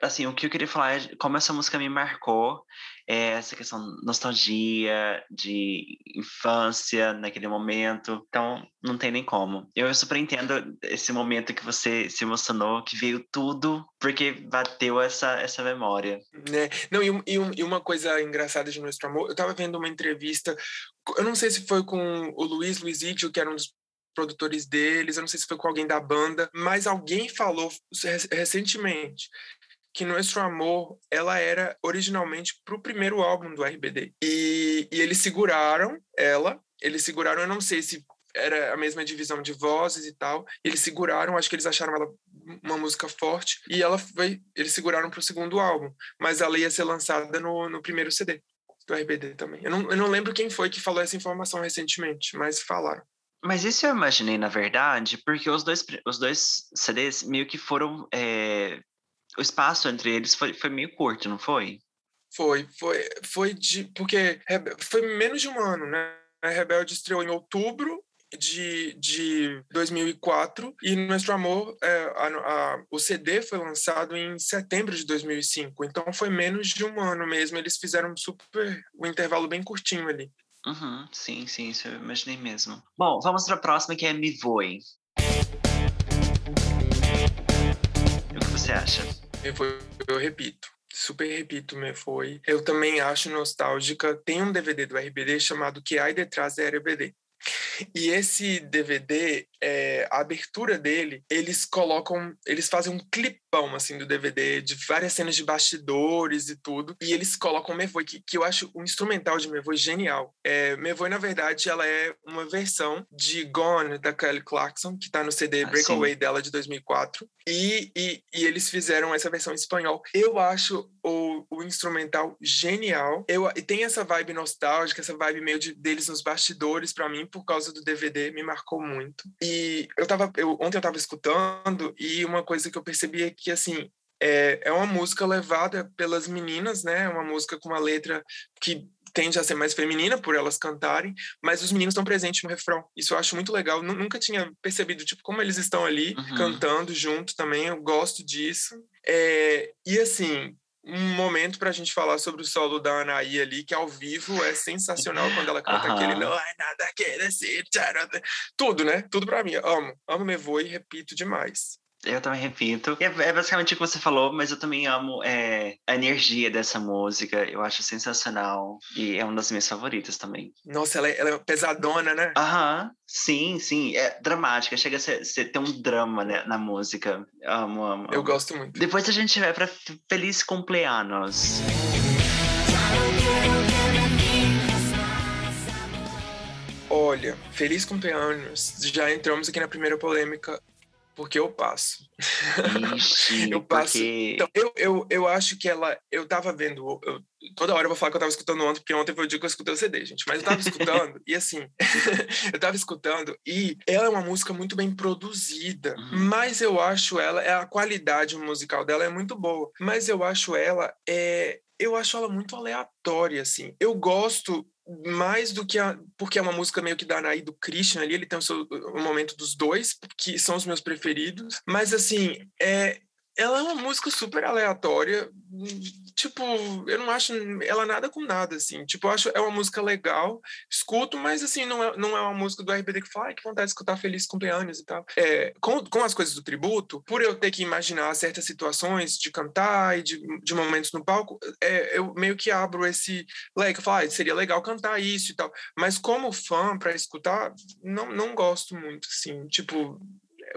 Assim, o que eu queria falar é como essa música me marcou é essa questão de nostalgia, de infância naquele momento. Então, não tem nem como. Eu super entendo esse momento que você se emocionou, que veio tudo porque bateu essa, essa memória. Né? Não, e, e, e uma coisa engraçada de Nosso Amor, eu tava vendo uma entrevista, eu não sei se foi com o Luiz Luizídio, que era um dos produtores deles, eu não sei se foi com alguém da banda, mas alguém falou recentemente que Nuestro Amor ela era originalmente para o primeiro álbum do RBD. E, e eles seguraram ela, eles seguraram, eu não sei se era a mesma divisão de vozes e tal. Eles seguraram, acho que eles acharam ela uma música forte e ela foi, eles seguraram para o segundo álbum, mas ela ia ser lançada no, no primeiro CD do RBD também. Eu não, eu não lembro quem foi que falou essa informação recentemente, mas falaram. Mas isso eu imaginei, na verdade, porque os dois, os dois CDs meio que foram. É... O espaço entre eles foi, foi meio curto, não foi? Foi, foi, foi de. Porque foi menos de um ano, né? A Rebelde estreou em outubro de, de 2004 e Nuestro Amor, é, a, a, o CD foi lançado em setembro de 2005, então foi menos de um ano mesmo. Eles fizeram super um intervalo bem curtinho ali. Uhum, sim, sim, isso eu imaginei mesmo. Bom, vamos para a próxima que é Me Voe. O que você acha? Voe, eu repito super repito, me foi. Eu também acho nostálgica. Tem um DVD do RBD chamado Que Ai Detrás da RBD. E esse DVD, é, a abertura dele, eles colocam, eles fazem um clipão assim do DVD de várias cenas de bastidores e tudo, e eles colocam Mevoy, que, que eu acho o instrumental de Mevoy genial. É, Mevoy, na verdade, ela é uma versão de Gone da Kelly Clarkson, que tá no CD ah, Breakaway dela de 2004, e, e, e, eles fizeram essa versão em espanhol. Eu acho o, o instrumental genial. Eu, e tem essa vibe nostálgica, essa vibe meio de, deles nos bastidores, para mim, por causa do DVD, me marcou muito. E eu tava, eu, ontem eu tava escutando e uma coisa que eu percebi é que, assim, é, é uma música levada pelas meninas, né? É uma música com uma letra que tende a ser mais feminina por elas cantarem, mas os meninos estão presentes no refrão. Isso eu acho muito legal. Nunca tinha percebido, tipo, como eles estão ali uhum. cantando junto também. Eu gosto disso. É, e assim, um momento para a gente falar sobre o solo da Anaí ali, que ao vivo é sensacional quando ela canta uhum. aquele não é nada que tudo, né? Tudo para mim. Amo, amo me vou e repito demais. Eu também repito. É, é, basicamente o que você falou, mas eu também amo é, a energia dessa música. Eu acho sensacional. E é uma das minhas favoritas também. Nossa, ela é, ela é pesadona, né? Aham, sim, sim. É dramática. Chega a ser, ser ter um drama né, na música. Amo, amo. Eu gosto muito. Depois a gente vai pra Feliz Cumpleanos. Olha, feliz cumpleaños. Já entramos aqui na primeira polêmica porque eu passo. Ixi, eu passo. Porque... Então, eu, eu, eu acho que ela. Eu tava vendo. Eu, toda hora eu vou falar que eu tava escutando ontem, porque ontem foi o dia que eu escutei o CD, gente. Mas eu tava escutando, e assim, eu tava escutando, e ela é uma música muito bem produzida. Uhum. Mas eu acho ela. É, a qualidade musical dela é muito boa. Mas eu acho ela. É, eu acho ela muito aleatória, assim. Eu gosto mais do que a, porque é uma música meio que da Anaí do Christian ali, ele tem o, seu, o momento dos dois, que são os meus preferidos, mas assim, é, ela é uma música super aleatória, tipo, eu não acho ela nada com nada, assim, tipo, eu acho é uma música legal, escuto, mas assim, não é, não é uma música do RBD que fala, que vontade de escutar Feliz Cumpleaños e tal. É, com, com as coisas do tributo, por eu ter que imaginar certas situações de cantar e de, de momentos no palco, é, eu meio que abro esse leque, eu falo, ah, seria legal cantar isso e tal, mas como fã, para escutar, não, não gosto muito, assim, tipo,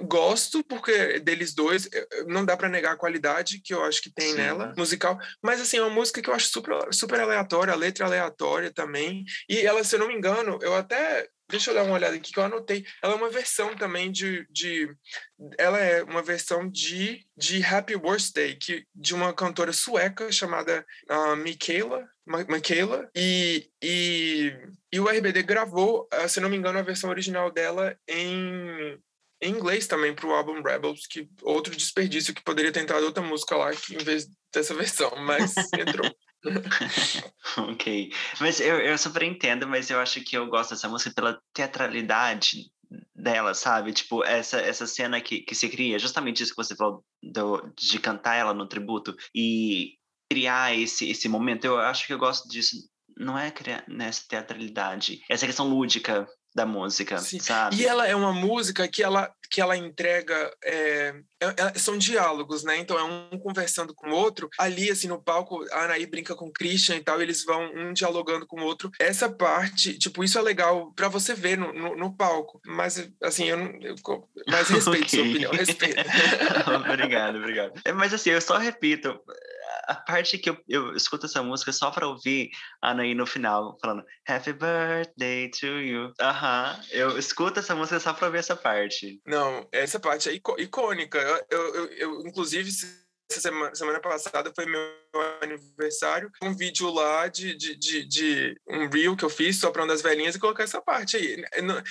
gosto porque deles dois não dá para negar a qualidade que eu acho que tem Sim. nela musical mas assim é uma música que eu acho super super aleatória a letra aleatória também e ela se eu não me engano eu até Deixa eu dar uma olhada aqui que eu anotei. Ela é uma versão também de. de ela é uma versão de, de Happy Birthday, que, de uma cantora sueca chamada uh, Michaela. Michaela e, e, e o RBD gravou, uh, se não me engano, a versão original dela em em inglês também para o álbum Rebels, que outro desperdício que poderia ter entrado outra música lá que, em vez dessa versão, mas entrou. ok. Mas eu, eu super entendo, mas eu acho que eu gosto dessa música pela teatralidade dela, sabe? Tipo, essa, essa cena que, que se cria, justamente isso que você falou do, de cantar ela no tributo e criar esse, esse momento. Eu acho que eu gosto disso. Não é criar nessa teatralidade, essa questão lúdica da música, Sim. sabe? E ela é uma música que ela, que ela entrega. É, é, é, são diálogos, né? Então é um conversando com o outro. Ali, assim, no palco, a Anaí brinca com o Christian e tal, e eles vão um dialogando com o outro. Essa parte, tipo, isso é legal para você ver no, no, no, palco. Mas, assim, eu não. Eu, mas respeito okay. sua opinião, respeito. obrigado, obrigado. É, mas, assim, eu só repito a parte que eu, eu escuto essa música só para ouvir a Anaí no final, falando Happy Birthday to you. Aham, eu escuto essa música só para ouvir essa parte. Não, essa parte é icônica. Eu, eu, eu, eu inclusive, essa semana, semana passada foi meu aniversário, um vídeo lá de, de, de, de um reel que eu fiz soprando as velhinhas e colocar essa parte aí.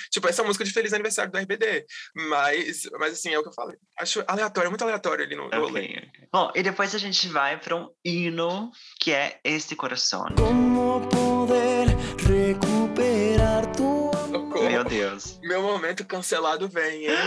Tipo, essa música de Feliz Aniversário do RBD. Mas, mas assim, é o que eu falei. Acho aleatório, muito aleatório ali no, okay, okay. Bom, e depois a gente vai para um hino que é Este Coração. Como poder recuperar Deus. Meu momento cancelado vem, hein?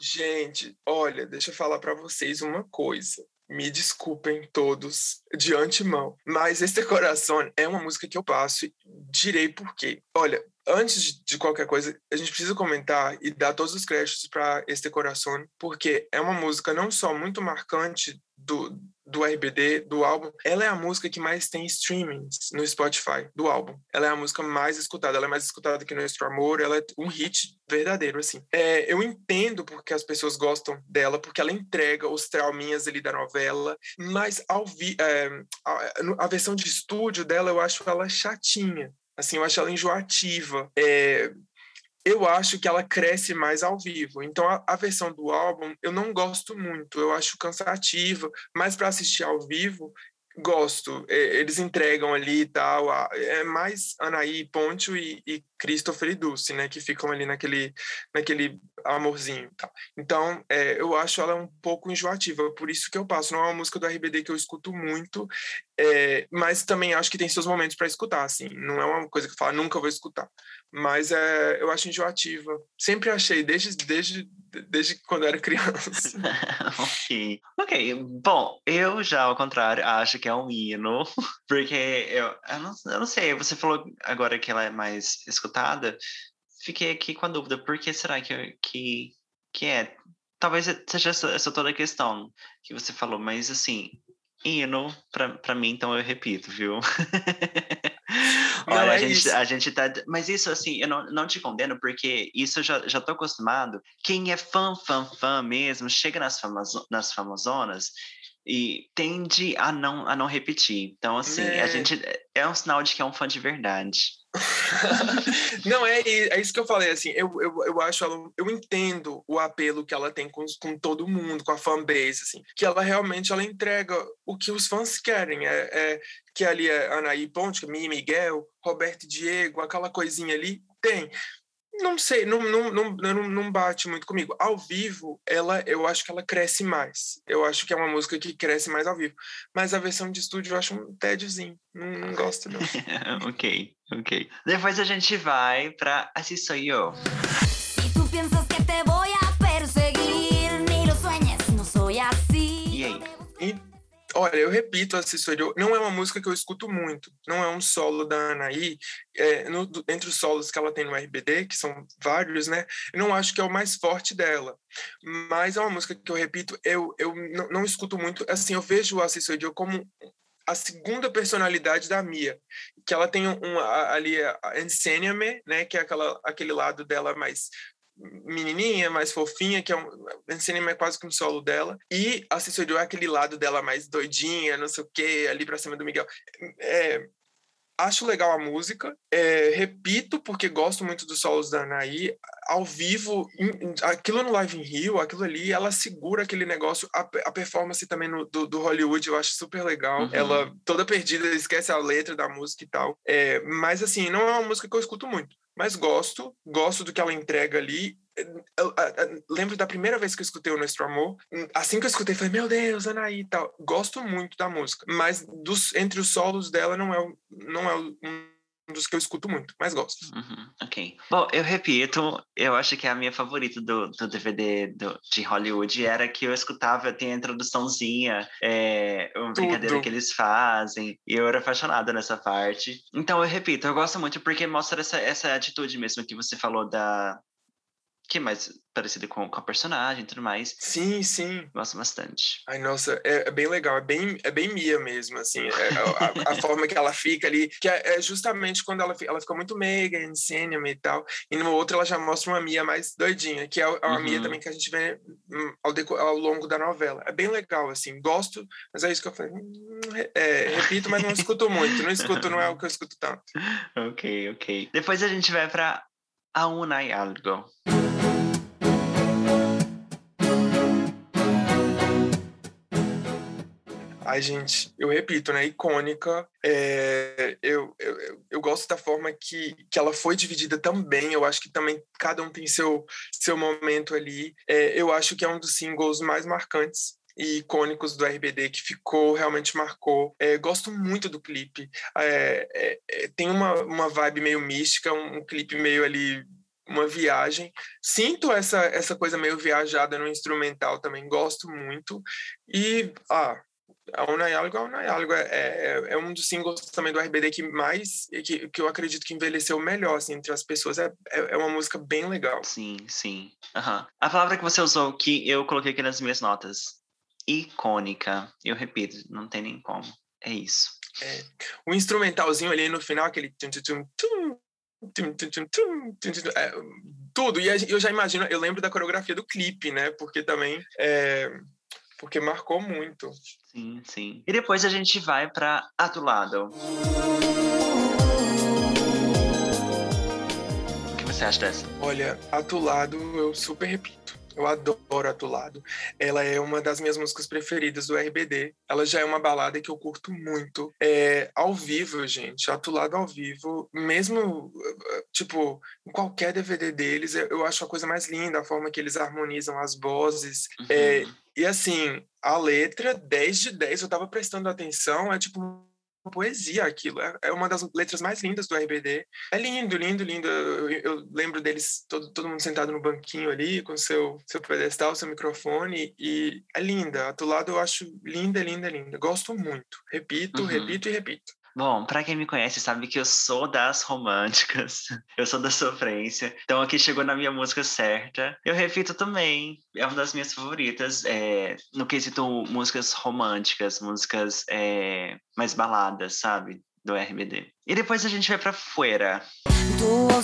Gente, olha, deixa eu falar para vocês uma coisa. Me desculpem todos de antemão, mas Este Coração é uma música que eu passo e direi por quê. Olha, antes de qualquer coisa, a gente precisa comentar e dar todos os créditos para Este Coração, porque é uma música não só muito marcante do, do RBD, do álbum, ela é a música que mais tem streamings no Spotify do álbum. Ela é a música mais escutada, ela é mais escutada que Nuestro Amor, ela é um hit verdadeiro, assim. É, eu entendo porque as pessoas gostam dela, porque ela entrega os trauminhas ali da novela, mas ao vi, é, a, a versão de estúdio dela, eu acho ela chatinha. Assim, eu acho ela enjoativa. É, eu acho que ela cresce mais ao vivo. Então a, a, versão do álbum eu não gosto muito, eu acho cansativa, mas para assistir ao vivo gosto. É, eles entregam ali e tal, é mais Anaí Ponte e, e Christopher e Dulce, né, que ficam ali naquele naquele amorzinho. Então, é, eu acho ela um pouco enjoativa, por isso que eu passo. Não é uma música do RBD que eu escuto muito, é, mas também acho que tem seus momentos para escutar, assim. Não é uma coisa que eu falo, nunca vou escutar. Mas é, eu acho enjoativa. Sempre achei, desde, desde, desde quando eu era criança. ok. Ok. Bom, eu já, ao contrário, acho que é um hino, porque eu, eu, não, eu não sei, você falou agora que ela é mais escutada, fiquei aqui com a dúvida, por que será que, que, que é? Talvez seja essa, essa toda a questão que você falou, mas assim, hino, para mim, então eu repito, viu? Olha, a, é gente, a gente tá. Mas isso, assim, eu não, não te condeno, porque isso eu já, já tô acostumado. Quem é fã, fã, fã mesmo, chega nas, famazo, nas famosonas e tende a não, a não repetir. Então, assim, é. a gente. É um sinal de que é um fã de verdade. não, é, é isso que eu falei, assim, eu, eu, eu acho ela, eu entendo o apelo que ela tem com, com todo mundo, com a fanbase, assim, que ela realmente, ela entrega o que os fãs querem, é, é que ali é Anaí Ponte, Mimi Miguel, Roberto Diego, aquela coisinha ali, tem, não sei, não, não, não, não, bate muito comigo. Ao vivo, ela, eu acho que ela cresce mais. Eu acho que é uma música que cresce mais ao vivo. Mas a versão de estúdio eu acho um tédiozinho. Não, não gosto, não. ok, ok. Depois a gente vai pra Assim Sou Eu. Olha, eu repito, assessoria, não é uma música que eu escuto muito, não é um solo da Anaí, é, no, entre os solos que ela tem no RBD, que são vários, né, eu não acho que é o mais forte dela, mas é uma música que eu repito, eu, eu não, não escuto muito, assim, eu vejo o assessoria como a segunda personalidade da Mia, que ela tem um, um ali a Ensenia-me, né, que é aquela, aquele lado dela mais menininha, mais fofinha, que é um, cinema é quase que um solo dela, e a assessoria é aquele lado dela mais doidinha, não sei o que, ali pra cima do Miguel. É, acho legal a música, é, repito, porque gosto muito dos solos da Anaí, ao vivo, aquilo no Live in Rio, aquilo ali, ela segura aquele negócio, a, a performance também no, do, do, Hollywood eu acho super legal, uhum. ela toda perdida, esquece a letra da música e tal, é, mas assim, não é uma música que eu escuto muito, mas gosto, gosto do que ela entrega ali. Eu, eu, eu, lembro da primeira vez que eu escutei o Nuestro Amor, assim que eu escutei, falei, meu Deus, Anaí e tal. Gosto muito da música, mas dos, entre os solos dela não é, não é um dos que eu escuto muito, mas gosto. Uhum, ok. Bom, eu repito, eu acho que a minha favorita do, do DVD do, de Hollywood era que eu escutava, tem a introduçãozinha, é, uma Tudo. brincadeira que eles fazem, e eu era apaixonada nessa parte. Então, eu repito, eu gosto muito porque mostra essa, essa atitude mesmo que você falou da, que é mais parecido com, com a personagem e tudo mais. Sim, sim. Gosto bastante. Ai, nossa, é, é bem legal, é bem, é bem Mia mesmo, assim, é, é a, a, forma que ela fica ali, que é, é, justamente quando ela, ela fica muito meiga, ensina e tal, e no outro ela já mostra uma Mia mais doidinha, que é a, uhum. Mia também que a gente vê hum, ao, ao longo da novela. É bem legal, assim, gosto, mas é isso que eu falei, hum, é, repito, mas não escuto muito, não escuto, não é o que eu escuto tanto. ok, ok. Depois a gente vai para Aún hay algo. Ai, gente, eu repito, né? Icônica. É, eu, eu, eu gosto da forma que, que ela foi dividida também. Eu acho que também cada um tem seu, seu momento ali. É, eu acho que é um dos singles mais marcantes e icônicos do RBD que ficou, realmente marcou. É, gosto muito do clipe. É, é, é, tem uma, uma vibe meio mística, um, um clipe meio ali uma viagem. Sinto essa, essa coisa meio viajada no instrumental também, gosto muito. E, ah, a Unayalgo, a Unayalgo é, é, é, um dos singles também do RBD que mais, que, que eu acredito que envelheceu melhor, assim, entre as pessoas. É, é, é uma música bem legal. Sim, sim. Uhum. A palavra que você usou, que eu coloquei aqui nas minhas notas, icônica. Eu repito, não tem nem como. É isso. É. O instrumentalzinho ali no final, aquele... É, tudo. E eu já imagino, eu lembro da coreografia do clipe, né? Porque também... É, porque marcou muito. Sim, sim. E depois a gente vai para Atulado. O que você acha dessa? Olha, Atulado eu super repito. Eu adoro Atulado. Ela é uma das minhas músicas preferidas do RBD. Ela já é uma balada que eu curto muito. É, ao vivo, gente, Atulado ao vivo, mesmo, tipo, em qualquer DVD deles, eu acho a coisa mais linda, a forma que eles harmonizam as vozes. É, uhum. É, e assim, a letra, 10 de 10, eu tava prestando atenção, é tipo poesia aquilo. É, é uma das letras mais lindas do RBD. É lindo, lindo, lindo. Eu, eu, lembro deles, todo, todo mundo sentado no banquinho ali, com seu, seu pedestal, seu microfone, e é linda. A do lado eu acho linda, linda, linda. Gosto muito. Repito, uhum. repito e repito. Bom, para quem me conhece sabe que eu sou das românticas, eu sou da sofrência. Então aqui chegou na minha música certa. Eu repito também, é uma das minhas favoritas é, no quesito músicas românticas, músicas é, mais baladas, sabe? Do RBD. E depois a gente vai para Fuera. Tu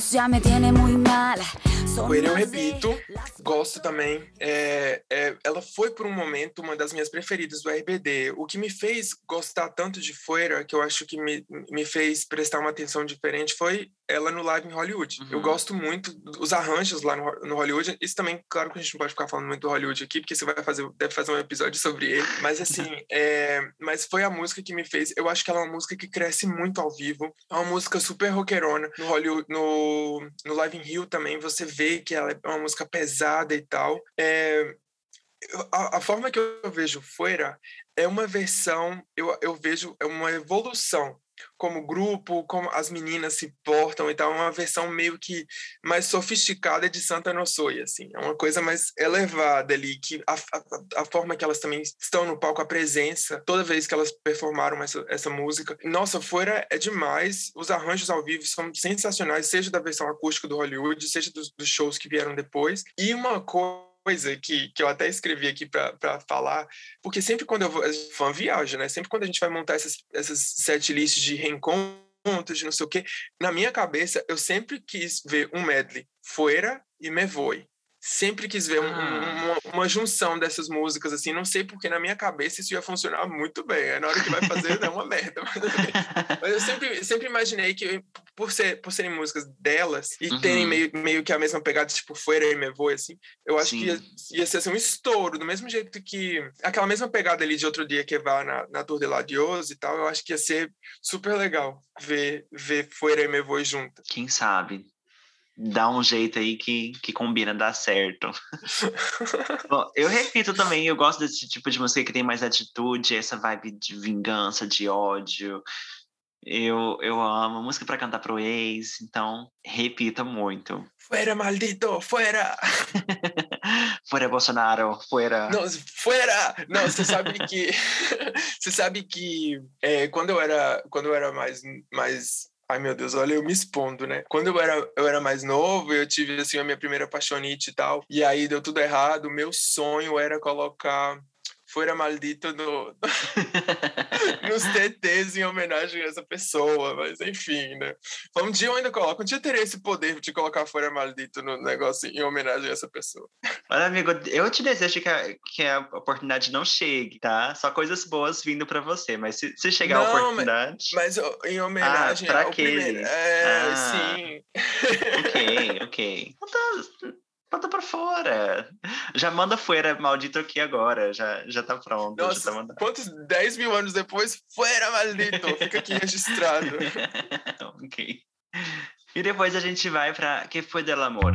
mal. Poeira eu repito, gosto também. É, é, ela foi por um momento uma das minhas preferidas do RBD. O que me fez gostar tanto de Foira, que eu acho que me, me fez prestar uma atenção diferente, foi ela no live em Hollywood. Uhum. Eu gosto muito dos arranjos lá no, no, Hollywood. Isso também, claro que a gente não pode ficar falando muito do Hollywood aqui, porque você vai fazer, deve fazer um episódio sobre ele. Mas assim, é, mas foi a música que me fez. Eu acho que ela é uma música que cresce muito ao vivo. É uma música super rockerona. No Hollywood, no, no Live in Rio também você vê que ela é uma música pesada e tal. É, a, a, forma que eu vejo Fuera é uma versão, eu, eu vejo, é uma evolução como grupo, como as meninas se portam e tal, uma versão meio que mais sofisticada de Santa Nossoia, assim, é uma coisa mais elevada ali, que a, a, a, forma que elas também estão no palco, a presença, toda vez que elas performaram essa, essa música, nossa, fora é demais, os arranjos ao vivo são sensacionais, seja da versão acústica do Hollywood, seja dos, dos shows que vieram depois, e uma coisa coisa que, que eu até escrevi aqui para falar, porque sempre quando eu vou. Fã viagem, né? Sempre quando a gente vai montar essas, essas set lists de reencontros, de não sei o quê, na minha cabeça eu sempre quis ver um medley, Fuera e Me Voy sempre quis ver um, ah. uma, uma, junção dessas músicas, assim, não sei porque na minha cabeça isso ia funcionar muito bem, aí na hora que vai fazer é uma merda. Mas eu sempre, sempre imaginei que, por, ser, por serem músicas delas e uhum. terem meio, meio que a mesma pegada, tipo, Fuera e Me Voy, assim, eu acho Sim. que ia, ia ser assim, um estouro, do mesmo jeito que aquela mesma pegada ali de outro dia que vai na, na Tour de la Dios e tal, eu acho que ia ser super legal ver, ver Fuera e Me Voy juntas. Quem sabe? Dá um jeito aí que, que combina, dá certo. Bom, eu repito também, eu gosto desse tipo de música que tem mais atitude, essa vibe de vingança, de ódio. Eu, eu amo música para cantar pro ex, então repita muito. Fuera, maldito, fuera! fuera, Bolsonaro, fuera! Não, fuera! Não, você sabe que... você sabe que é, quando eu era, quando eu era mais, mais Ai, meu Deus, olha eu me expondo, né? Quando eu era, eu era mais novo, eu tive, assim, a minha primeira paixonite e tal, e aí deu tudo errado, meu sonho era colocar Fuera Maldito no, nos TTs em homenagem a essa pessoa, mas enfim, né? Um dia eu ainda coloco, um dia eu terei esse poder de colocar Fuera Maldito no negócio em homenagem a essa pessoa. Olha, amigo, eu te desejo que a, que a oportunidade não chegue, tá? Só coisas boas vindo para você, mas se, se chegar não, a oportunidade... Mas, mas em homenagem ah, pra ao aquele. primeiro... É, ah, sim. ok, ok. Então, Bota pra fora. Já manda fora, maldito aqui agora. Já, já tá pronto. Nossa, já tá quantos 10 mil anos depois, fuera, maldito! Fica aqui registrado. ok. E depois a gente vai pra Que Foi Del Amor.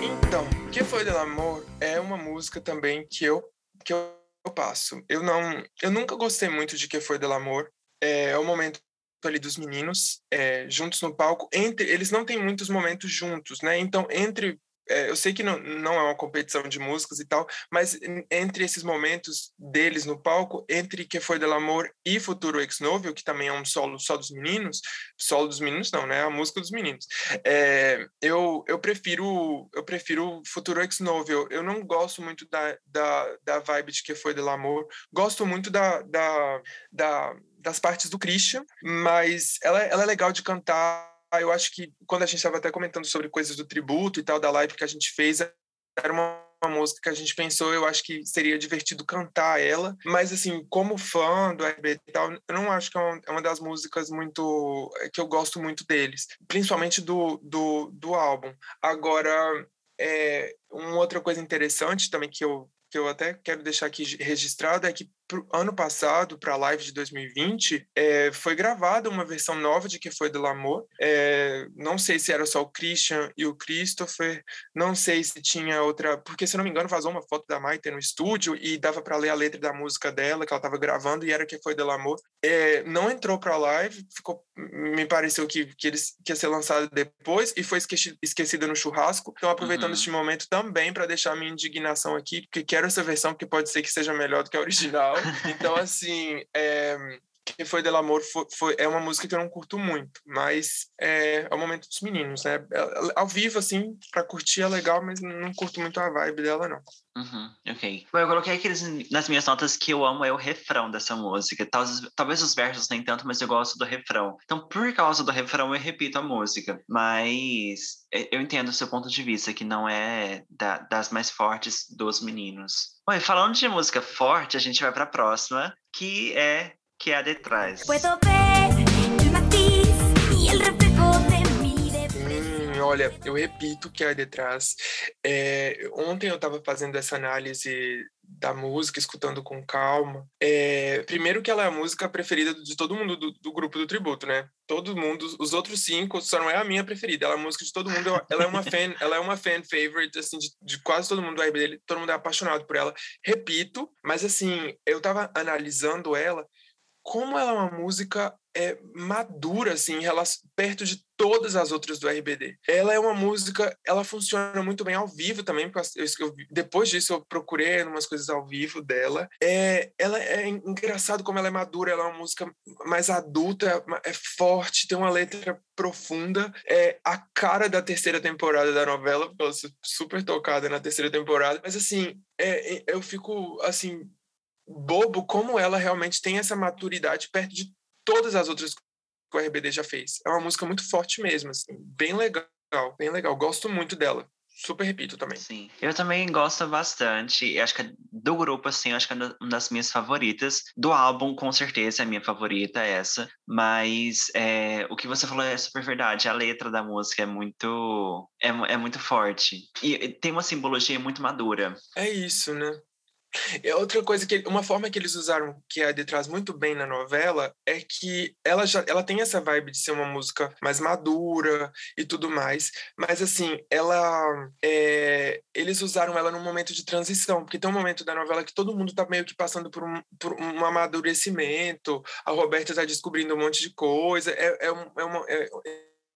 Então, Que Foi Del Amor é uma música também que eu, que eu passo. Eu não, eu nunca gostei muito de Que Foi Del Amor. É, é o momento ali dos meninos é, juntos no palco. Entre eles não têm muitos momentos juntos, né? Então, entre é, eu sei que não, não é uma competição de músicas e tal, mas entre esses momentos deles no palco, entre Que Foi Del Amor e Futuro Ex Novo, que também é um solo só dos meninos, solo dos meninos não, né? A música dos meninos. É, eu, eu prefiro eu prefiro Futuro Ex Novo. Eu, eu não gosto muito da, da, da vibe de Que Foi Del Amor. Gosto muito da, da, da das partes do Christian, mas ela, ela é legal de cantar. Eu acho que quando a gente estava até comentando sobre coisas do tributo e tal, da live que a gente fez, era uma, uma música que a gente pensou, eu acho que seria divertido cantar ela, mas assim, como fã do RB e tal, eu não acho que é uma, é uma das músicas muito que eu gosto muito deles, principalmente do, do, do álbum. Agora, é, uma outra coisa interessante também que eu que eu até quero deixar aqui registrado é que pro ano passado, para a live de 2020, é, foi gravada uma versão nova de Que Foi do Amor. É, não sei se era só o Christian e o Christopher, não sei se tinha outra. Porque, se não me engano, vazou uma foto da Maite no estúdio e dava para ler a letra da música dela, que ela estava gravando, e era Que Foi do Amor. É, não entrou para a live, ficou, me pareceu que, que, eles, que ia ser lançado depois e foi esqueci, esquecida no churrasco. Então, aproveitando uhum. este momento também para deixar minha indignação aqui, porque quero essa versão, que pode ser que seja melhor do que a original. Então, assim, é, que foi Del Amor foi, foi, é uma música que eu não curto muito, mas é, é o momento dos meninos, né? É, ao vivo, assim, pra curtir é legal, mas não curto muito a vibe dela, não. Uhum, ok. Bom, eu coloquei aqueles nas minhas notas que eu amo é o refrão dessa música. Talvez, talvez os versos nem tanto, mas eu gosto do refrão. Então, por causa do refrão, eu repito a música. Mas eu entendo o seu ponto de vista, que não é da, das mais fortes dos meninos. Bom, e falando de música forte, a gente vai pra próxima, que é que há detrás. Hum, olha, eu repito que há detrás. É, ontem eu estava fazendo essa análise da música, escutando com calma. É, primeiro que ela é a música preferida de todo mundo do, do, grupo do tributo, né? Todo mundo, os outros cinco só não é a minha preferida. Ela é a música de todo mundo. Ela é uma fan, ela é uma fan favorite assim de, de quase todo mundo do dele. Todo mundo é apaixonado por ela. Repito, mas assim, eu tava analisando ela como ela é uma música é, madura, assim, relação, perto de todas as outras do RBD. Ela é uma música, ela funciona muito bem ao vivo também, eu, depois disso eu procurei umas coisas ao vivo dela. É, ela é engraçado como ela é madura, ela é uma música mais adulta, é forte, tem uma letra profunda, é a cara da terceira temporada da novela, porque ela é super tocada na terceira temporada, mas assim, é, eu fico, assim, bobo como ela realmente tem essa maturidade perto de todas as outras que o RBD já fez. É uma música muito forte mesmo, assim, bem legal, bem legal. Gosto muito dela. Super repito também. Sim, eu também gosto bastante. Acho que do grupo, assim, acho que é uma das minhas favoritas. Do álbum, com certeza, é a minha favorita, essa. Mas é, o que você falou é super verdade. A letra da música é muito, é, é muito forte. E tem uma simbologia muito madura. É isso, né? É outra coisa que uma forma que eles usaram que a Ade traz muito bem na novela é que ela já ela tem essa vibe de ser uma música mais madura e tudo mais, mas assim ela é, eles usaram ela num momento de transição porque tem um momento da novela que todo mundo tá meio que passando por um, por um amadurecimento, a Roberta tá descobrindo um monte de coisa, é, é, é uma é,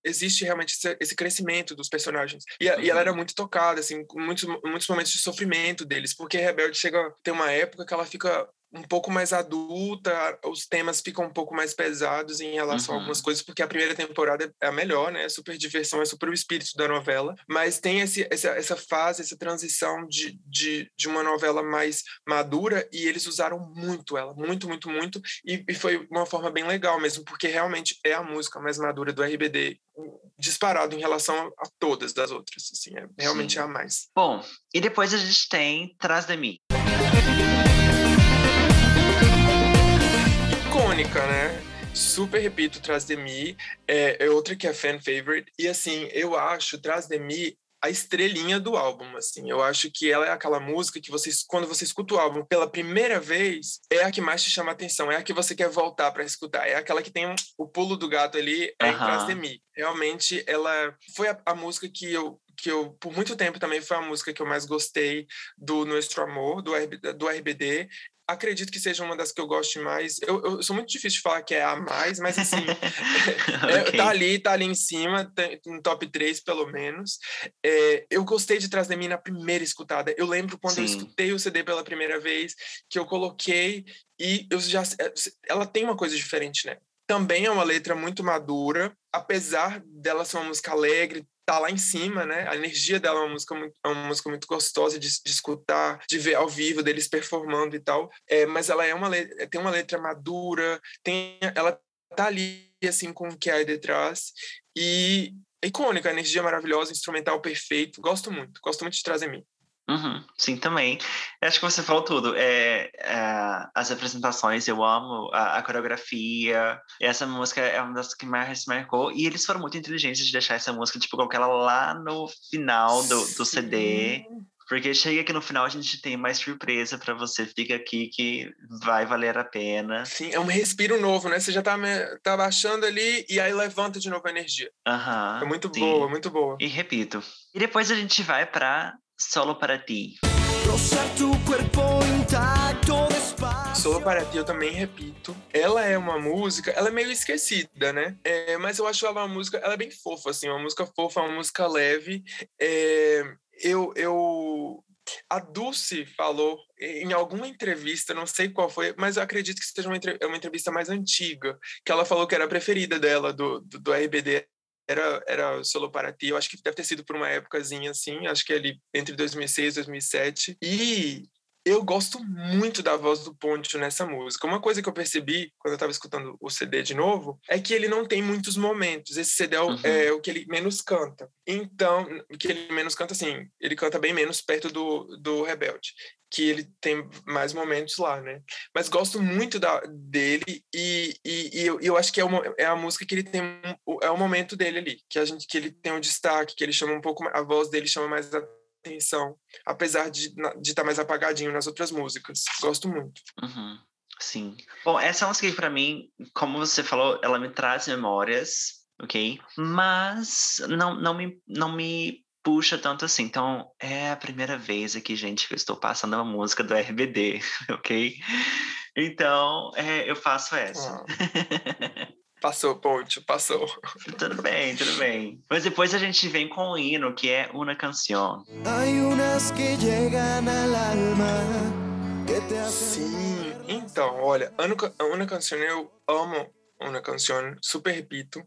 existe realmente esse crescimento dos personagens. E, uhum. e, ela era uhum. muito tocada, assim, com muitos, muitos momentos de sofrimento deles, porque Rebelde chega tem uma época que ela fica um pouco mais adulta, os temas ficam um pouco mais pesados em relação uhum. a algumas uhum. coisas, porque a primeira temporada é a melhor, né? É super diversão, é super o espírito da novela, mas tem esse, essa, essa fase, essa transição de, de, de uma novela mais madura e eles usaram muito ela, muito, muito, muito, e, e foi uma forma bem legal mesmo, porque realmente é a música mais madura do RBD, disparado em relação a, todas das outras, assim, é, realmente Sim. é a mais. Bom, e depois a gente tem Trás de Mim icônica, né? Super repito, Traz de Mi é, é outra que é fan favorite. E assim, eu acho Traz de Mi a estrelinha do álbum, assim. Eu acho que ela é aquela música que você, quando você escuta o álbum pela primeira vez, é a que mais te chama a atenção, é a que você quer voltar para escutar, é aquela que tem um, o pulo do gato ali, é em de mim. Realmente, ela foi a, a música que eu que eu, por muito tempo, também foi a música que eu mais gostei do Nuestro Amor, do, do RBD. Acredito que seja uma das que eu gosto mais. Eu, eu sou muito difícil de falar que é a mais, mas assim, é, Ok. tá ali, tá ali em cima, no top 3 pelo menos. É, eu gostei de Trás de Mim na primeira escutada. Eu lembro quando eu Sim. escutei o CD pela primeira vez, que eu coloquei e eu já é, ela tem uma coisa diferente, né? Também é uma letra muito madura, apesar dela ser uma música alegre, tá lá em cima, né? A energia dela é uma música muito, é uma música muito gostosa de, de escutar, de ver ao vivo deles performando e tal. É, mas ela é uma letra, tem uma letra madura, tem, ela tá ali assim com o que há detrás e é icônica, energia maravilhosa, instrumental perfeito. Gosto muito, gosto muito de trazer mim. Uhum, sim, também. Acho que você falou tudo. É, é, as apresentações, eu amo a, a coreografia. Essa música é uma das que mais marcou. E eles foram muito inteligentes de deixar essa música, tipo, colocar ela lá no final do, do CD. Porque chega que no final a gente tem mais surpresa para você. Fica aqui que vai valer a pena. Sim, é um respiro novo, né? Você já tá, tá baixando ali e aí levanta de novo a energia. Aham. É muito sim. boa, muito boa. E repito. E depois a gente vai para Solo para Ti. Solo para ti, eu também repito. Ela é uma música, ela é meio esquecida, né? É, mas eu acho ela uma música, ela é bem fofa, assim, uma música fofa, uma música leve. É, eu, eu, a Dulce falou em alguma entrevista, não sei qual foi, mas eu acredito que seja uma, é uma entrevista mais antiga, que ela falou que era a preferida dela do, do, do RBD. Era, era Solo para Ti, eu acho que deve ter sido por uma épocazinha assim, acho que ali entre 2006 e 2007. E eu gosto muito da voz do Poncho nessa música. Uma coisa que eu percebi quando eu estava escutando o CD de novo é que ele não tem muitos momentos. Esse CD é o, Uhum. é o que ele menos canta. Então, que ele menos canta assim, ele canta bem menos perto do, do Rebelde, que ele tem mais momentos lá, né? Mas gosto muito da, dele e, e, e eu, eu acho que é, uma, é a música que ele tem é o momento dele ali, que a gente que ele tem um destaque, que ele chama um pouco, a voz dele chama mais atenção apesar de estar mais apagadinho nas outras músicas. Gosto muito. Uhum, Sim. Bom, essa música para mim, como você falou, ela me traz memórias, ok? Mas não, não, me, não me puxa tanto assim. Então, é a primeira vez aqui, gente, que eu estou passando uma música do RBD, ok? Então, é, eu faço essa. Ah. Passou, Ponte, passou. tudo bem, tudo bem. Mas depois a gente vem com o hino, que é Una Canción. Sim, então, olha, Una Canción eu amo Una Canción, super repito.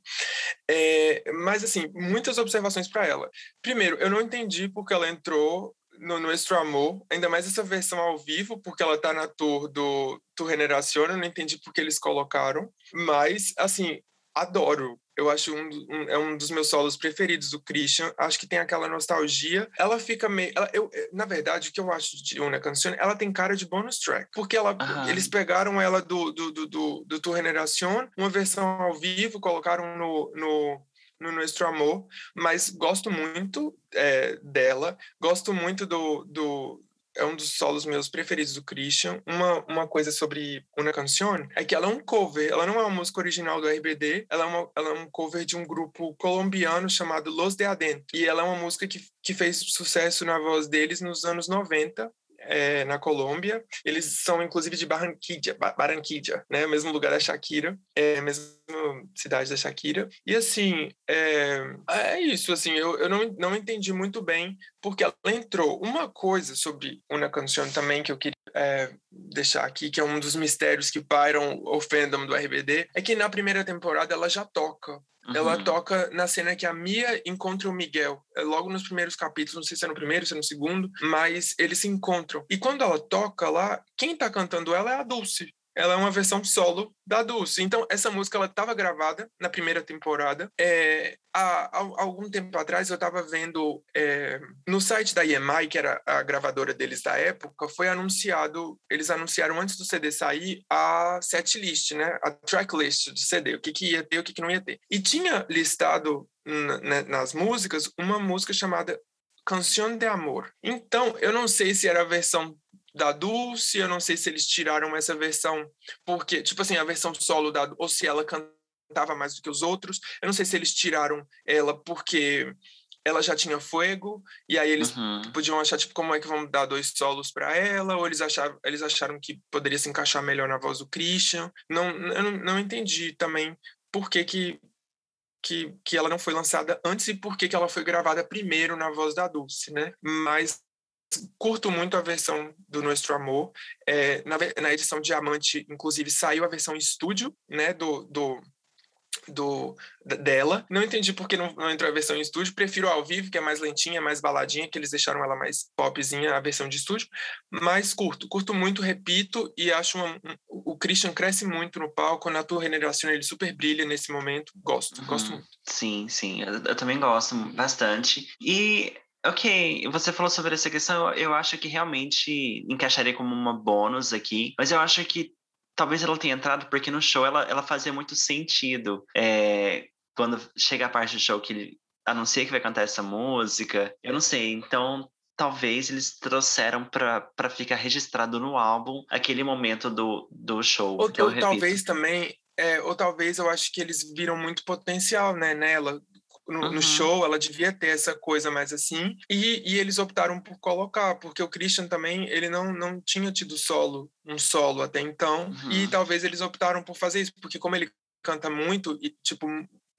É, mas, assim, muitas observações para ela. Primeiro, eu não entendi porque ela entrou no Nuestro Amor, ainda mais essa versão ao vivo, porque ela tá na tour do Tu Generación, eu não entendi porque eles colocaram, mas, assim, adoro. Eu acho um, um- é um dos meus solos preferidos do Christian. Acho que tem aquela nostalgia. Ela fica meio. ela- eu, eh, na verdade, o que eu acho de Una Canción, ela tem cara de bonus track. Porque ela, Aham. eles pegaram ela do, do, do, do, do Tu Generación, uma versão ao vivo, colocaram no. no no Nuestro Amor, mas gosto muito eh, dela, gosto muito do, do, é um dos solos meus preferidos do Christian. Uma, uma coisa sobre Una Canción é que ela é um cover, ela não é uma música original do RBD, ela é, uma, ela é um cover de um grupo colombiano chamado Los de Adentro. E ela é uma música que, que fez sucesso na voz deles nos anos 90. Eh, na Colômbia, eles são inclusive de Barranquilla, Ba- Barranquilla, né, mesmo lugar da Shakira, é mesma cidade da Shakira. E assim, é, é isso, assim, eu, eu não, não entendi muito bem porque ela entrou. Uma coisa sobre Una Canción também que eu queria é, deixar aqui, que é um dos mistérios que pairam o fandom do RBD, é que na primeira temporada ela já toca. Ela Uhum. toca na cena que a Mia encontra o Miguel. É logo nos primeiros capítulos, não sei se é no primeiro, se é no segundo, mas eles se encontram. E quando ela toca lá, quem tá cantando ela é a Dulce. Ela é uma versão solo da Dulce. Então, essa música ela estava gravada na primeira temporada. É, há, há, algum tempo atrás, eu estava vendo é, no site da EMI, que era a gravadora deles da época, foi anunciado, eles anunciaram antes do CD sair a setlist, né? A tracklist do CD, o que, que ia ter, o que, que não ia ter. E tinha listado nas músicas uma música chamada Canção de Amor. Então, eu não sei se era a versão da Dulce, eu não sei se eles tiraram essa versão porque, tipo assim, a versão solo da ou se ela cantava mais do que os outros. Eu não sei se eles tiraram ela porque ela já tinha fogo e aí eles uhum. podiam achar tipo como é que vamos dar dois solos para ela ou eles acharam eles acharam que poderia se encaixar melhor na voz do Christian. Não eu não, não entendi também por que que que, que ela não foi lançada antes e por que, que ela foi gravada primeiro na voz da Dulce, né? Mas curto muito a versão do Nuestro Amor. É, na, na edição Diamante, inclusive, saiu a versão estúdio, né, do, do, do dela. Não entendi por que não, não, entrou a versão em estúdio. Prefiro ao vivo, que é mais lentinha, mais baladinha, que eles deixaram ela mais popzinha, a versão de estúdio. Mas curto, curto muito, repito, e acho uma, um, o Christian cresce muito no palco. Na tua regeneração ele super brilha nesse momento. Gosto, uhum. gosto muito. Sim, sim, eu, eu também gosto bastante. E Ok, você falou sobre essa questão, eu acho que realmente encaixaria como uma bônus aqui, mas eu acho que talvez ela tenha entrado porque no show ela, ela fazia muito sentido. É, quando chega a parte do show que ele anuncia que vai cantar essa música, eu não sei, então talvez eles trouxeram para ficar registrado no álbum aquele momento do, do show. Ou, ou talvez também, é, ou talvez eu acho que eles viram muito potencial né, nela no, uhum. no, show, ela devia ter essa coisa mais assim, e, e, eles optaram por colocar, porque o Christian também, ele não, não tinha tido solo, um solo até então, uhum. e talvez eles optaram por fazer isso, porque como ele canta muito, e, tipo,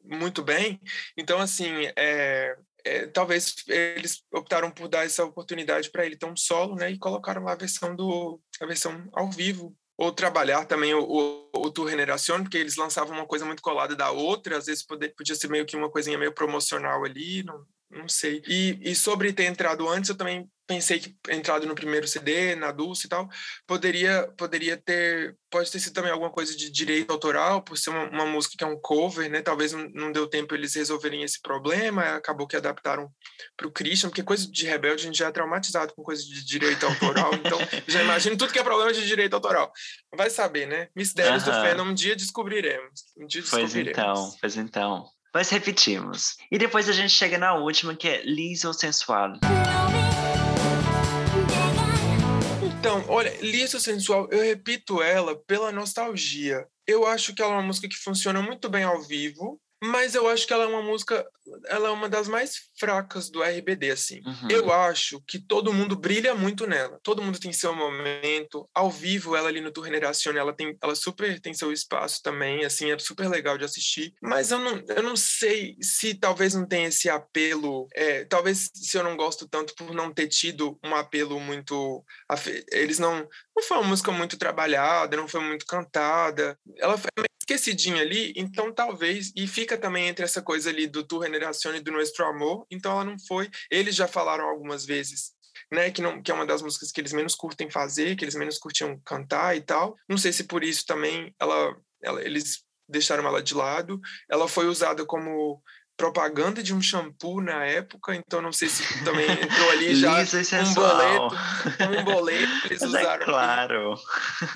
muito bem, então, assim, é, é, talvez eles optaram por dar essa oportunidade para ele ter um solo, né, e colocaram lá a versão do a versão ao vivo ou trabalhar também o, o, o Tour Generación, porque eles lançavam uma coisa muito colada da outra, às vezes poder, podia ser meio que uma coisinha meio promocional ali, não, não sei. E, e sobre ter entrado antes, eu também pensei que entrado no primeiro CD, na Dulce e tal, poderia poderia ter pode ter sido também alguma coisa de direito autoral por ser uma, uma música que é um cover, né? Talvez não, não, deu tempo eles resolverem esse problema, acabou que adaptaram para o Christian, porque coisa de rebelde a gente já é traumatizado com coisa de direito autoral, então já imagino tudo que é problema de direito autoral. Vai saber, né? Mistérios uh -huh. do fandom, um dia descobriremos. Um dia descobriremos. Pois então, pois então. Mas repetimos. E depois a gente chega na última, que é Liso Sensual. Então, olha, Liso Sensual, eu repito ela pela nostalgia. Eu acho que ela é uma música que funciona muito bem ao vivo, mas eu acho que ela é uma música, ela é uma das mais fracas do RBD, assim. Uhum. Eu acho que todo mundo brilha muito nela. Todo mundo tem seu momento. Ao vivo, ela ali no Tour Generación, ela tem, ela super tem seu espaço também, assim, é super legal de assistir. Mas eu não, eu não sei se talvez não tenha esse apelo, é, talvez se eu não gosto tanto por não ter tido um apelo muito... Eles não... Não foi uma música muito trabalhada, não foi muito cantada. Ela foi esquecidinha ali, então talvez, e fica também entre essa coisa ali do Tu Generación e do Nuestro Amor, então ela não foi. Eles já falaram algumas vezes, né, que, não, que é uma das músicas que eles menos curtem fazer, que eles menos curtiam cantar e tal. Não sei se por isso também ela, ela eles deixaram ela de lado. Ela foi usada como propaganda de um shampoo na época, então não sei se também entrou ali já um boleto, um boleto eles Mas é usaram. É claro.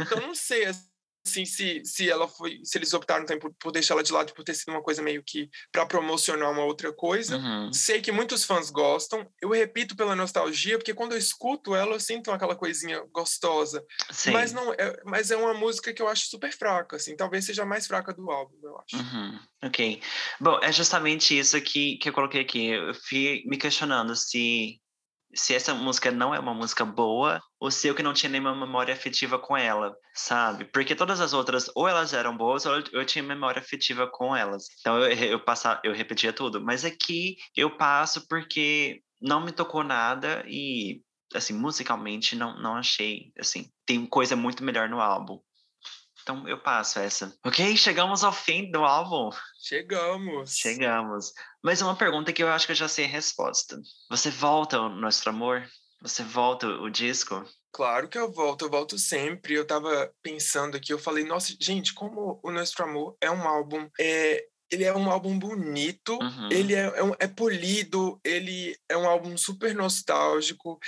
Então não sei, assim, se, se ela foi, se eles optaram também por, por deixar ela de lado por ter sido uma coisa meio que para promocionar uma outra coisa. Uhum. Sei que muitos fãs gostam. Eu repito pela nostalgia, porque quando eu escuto ela, eu sinto aquela coisinha gostosa. Sim. Mas não, é, mas é uma música que eu acho super fraca, assim, talvez seja a mais fraca do álbum, eu acho. Uhum. Ok. Bom, é justamente isso que, que eu coloquei aqui. Eu fui me questionando se se essa música não é uma música boa ou se eu que não tinha nenhuma memória afetiva com ela, sabe? Porque todas as outras, ou elas eram boas, ou eu tinha memória afetiva com elas. Então eu, eu, passava, eu repetia tudo. Mas aqui eu passo porque não me tocou nada e, assim, musicalmente não, não achei, assim, tem coisa muito melhor no álbum. Então eu passo essa. Ok, chegamos ao fim do álbum. Chegamos. Chegamos. Mas uma pergunta que eu acho que eu já sei a resposta. Você volta ao nosso amor? Você volta o disco? Claro que eu volto, eu volto sempre. Eu tava pensando aqui, eu falei, nossa, gente, como o Nosso Amor é um álbum. É, ele é um álbum bonito, Uhum. ele é, é, um- é polido, ele é um álbum super nostálgico.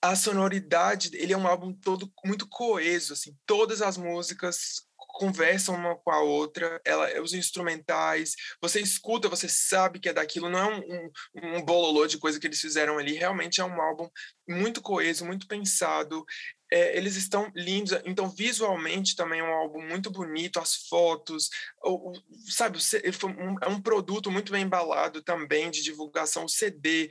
A sonoridade, ele é um álbum todo muito coeso, assim. Todas as músicas conversam uma com a outra, ela, os instrumentais, você escuta, você sabe que é daquilo, não é um, um, um bololô de coisa que eles fizeram ali, realmente é um álbum muito coeso, muito pensado, é, eles estão lindos, então visualmente também é um álbum muito bonito, as fotos, o, o- sabe, é um produto muito bem embalado também de divulgação, o CD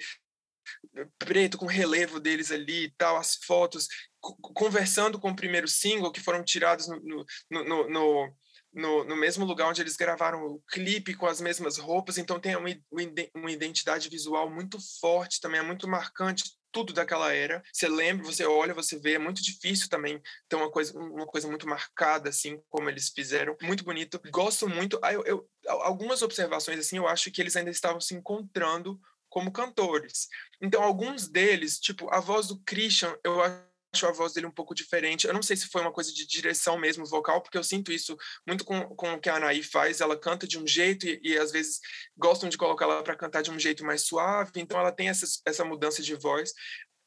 preto com relevo deles ali e tal, as fotos, conversando com o primeiro single que foram tirados no, no, no, no, no, mesmo lugar onde eles gravaram o clipe com as mesmas roupas, então tem uma, uma ide- uma identidade visual muito forte também, é muito marcante tudo daquela era. Você lembra, você olha, você vê, é muito difícil também ter uma coisa, uma coisa muito marcada, assim, como eles fizeram. Muito bonito. Gosto muito. Eu, eu- al- algumas observações, assim, eu acho que eles ainda estavam se encontrando como cantores. Então, alguns deles, tipo, a voz do Christian, eu acho a voz dele um pouco diferente. Eu não sei se foi uma coisa de direção mesmo vocal, porque eu sinto isso muito com, com o que a Anaí faz. Ela canta de um jeito e, e às vezes gostam de colocar ela para cantar de um jeito mais suave, então ela tem essa, essa mudança de voz.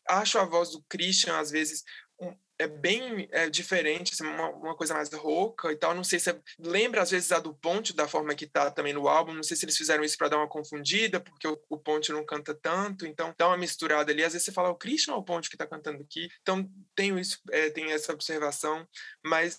Acho a voz do Christian, às vezes, é bem é, diferente, assim, uma, uma coisa mais rouca e tal. Não sei se é- lembra às vezes a do Ponte, da forma que tá também no álbum. Não sei se eles fizeram isso para dar uma confundida, porque o, o Ponte não canta tanto, então dá uma misturada ali. Às vezes você fala o Christian ou o Ponte que tá cantando aqui. Então tenho isso, é, tem essa observação. Mas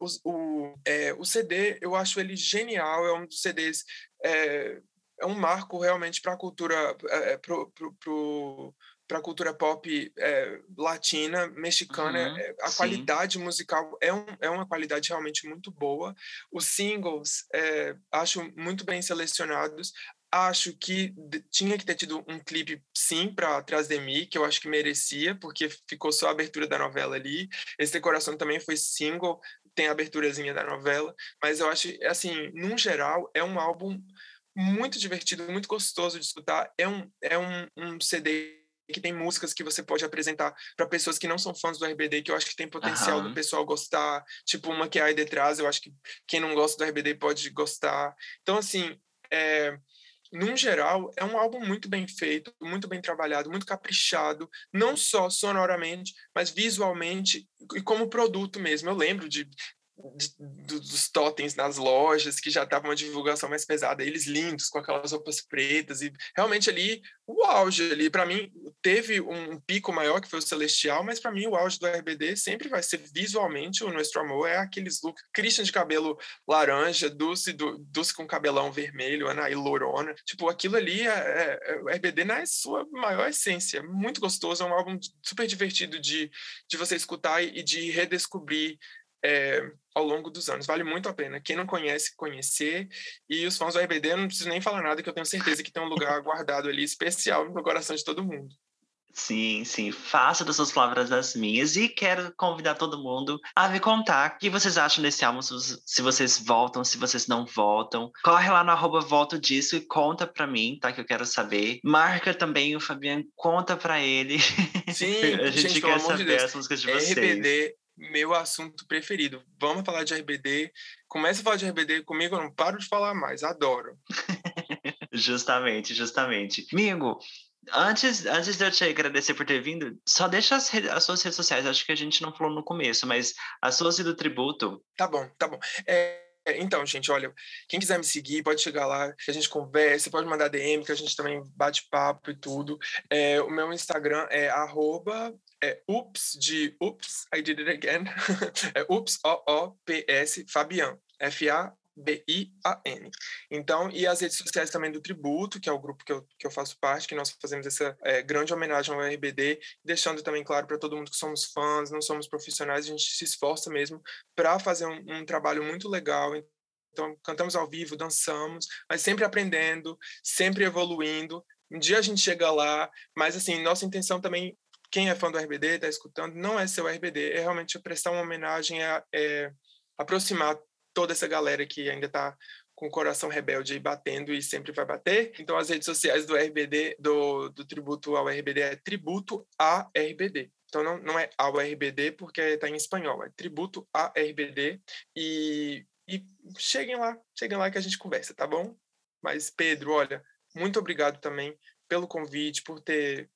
os- o, é, o CD, eu acho ele genial. É um dos CDs. É, é um marco realmente para a cultura, é, pro, pro, para a cultura pop é, latina, mexicana, Uhum, é, a sim. qualidade musical é, um, é uma qualidade realmente muito boa. Os singles, é, acho muito bem selecionados. Acho que tinha que ter tido um clipe, sim, para Trás de Mim, que eu acho que merecia, porque ficou só a abertura da novela ali. Esse Decoração também foi single, tem a aberturazinha da novela, mas eu acho, assim, num geral, é um álbum muito divertido, muito gostoso de escutar. É um, é um, um CD que tem músicas que você pode apresentar para pessoas que não são fãs do RBD, que eu acho que tem potencial Aham. do pessoal gostar. Tipo, uma que é aí detrás, eu acho que quem não gosta do RBD pode gostar. Então, assim, é, num geral, é um álbum muito bem feito, muito bem trabalhado, muito caprichado, não só sonoramente, mas visualmente e como produto mesmo. Eu lembro de- do- dos totens nas lojas, que já estava uma divulgação mais pesada, eles lindos, com aquelas roupas pretas, e realmente ali, o auge ali, para mim, teve um pico maior que foi o Celestial, mas para mim o auge do RBD sempre vai ser visualmente o Nuestro Amor, é aqueles looks, Christian de cabelo laranja, Dulce, do, Dulce com cabelão vermelho, Anaí Lorona, tipo, aquilo ali é, é- é o RBD na sua maior essência, muito gostoso, é um álbum super divertido de, de você escutar e de redescobrir é, ao longo dos anos. Vale muito a pena. Quem não conhece, conhecer. E os fãs do RBD, eu não preciso nem falar nada, que eu tenho certeza que tem um lugar guardado ali especial no coração de todo mundo. Sim, sim. Faça das suas palavras as minhas e quero convidar todo mundo a me contar o que vocês acham desse álbum, se vocês- vocês voltam, se vocês não voltam. Corre lá no arroba volta o disco e conta pra mim, tá? Que eu quero saber. Marca também o Fabiano, conta pra ele. Sim, a gente, gente, quer de saber Deus. as músicas de vocês. RBD, meu assunto preferido. Vamos falar de RBD. Começa a falar de RBD comigo, eu não paro de falar mais. Adoro. Justamente, justamente. Amigo, antes, antes de eu te agradecer por ter vindo, só deixa as, as suas redes sociais. Acho que a gente não falou no começo, mas as suas e do tributo. Tá bom, tá bom. É, então, gente, olha, quem quiser me seguir, pode chegar lá, que a gente conversa, pode mandar DM, que a gente também bate papo e tudo. É, o meu Instagram é arroba é, ups de ups, I did it again. é ups, O-O-P-S, Fabian, F-A-B-I-A-N. Então, e as redes sociais também do Tributo, que é o grupo que eu, que eu faço parte, que nós fazemos essa é, grande homenagem ao RBD, deixando também claro para todo mundo que somos fãs, não somos profissionais, a gente se esforça mesmo para fazer um, um trabalho muito legal. Então, cantamos ao vivo, dançamos, mas sempre aprendendo, sempre evoluindo. Um dia a gente chega lá, mas assim, nossa intenção também, quem é fã do RBD, está escutando, não é ser o RBD, é realmente prestar uma homenagem, é, é aproximar toda essa galera que ainda está com o coração rebelde batendo e sempre vai bater. Então, as redes sociais do RBD, do, do tributo ao RBD, é tributo a RBD. Então, não, não é ao RBD porque está em espanhol, é tributo a RBD. E, e cheguem lá, cheguem lá que a gente conversa, tá bom? Mas, Pedro, olha, muito obrigado também pelo convite, por ter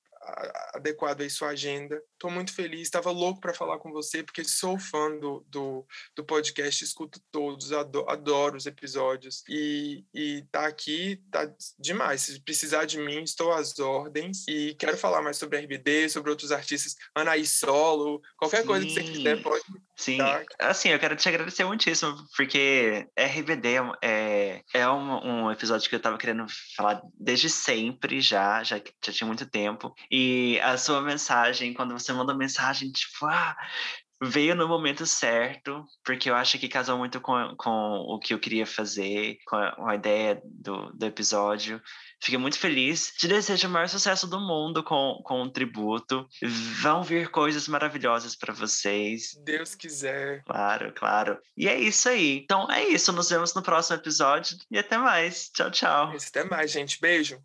adequado aí sua agenda. Estou muito feliz, estava louco para falar com você, porque sou fã do, do, do podcast, escuto todos, adoro, adoro, os episódios. E, e tá aqui, tá demais. Se precisar de mim, estou às ordens. E quero falar mais sobre RBD, sobre outros artistas, Anaí Solo, qualquer Sim. coisa que você quiser, pode Sim, assim, eu quero te agradecer muitíssimo, porque RBD é, é um, um episódio que eu estava querendo falar desde sempre já, já, já tinha muito tempo. E a sua mensagem, quando você manda mensagem, tipo, ah, veio no momento certo, porque eu acho que casou muito com, com o que eu queria fazer, com a, com a ideia do, do episódio. Fiquei muito feliz. Te desejo o maior sucesso do mundo com, com o tributo. Vão vir coisas maravilhosas para vocês. Deus quiser. Claro, claro. E é isso aí. Então é isso. Nos vemos no próximo episódio e até mais. Tchau, tchau. Até mais, gente. Beijo.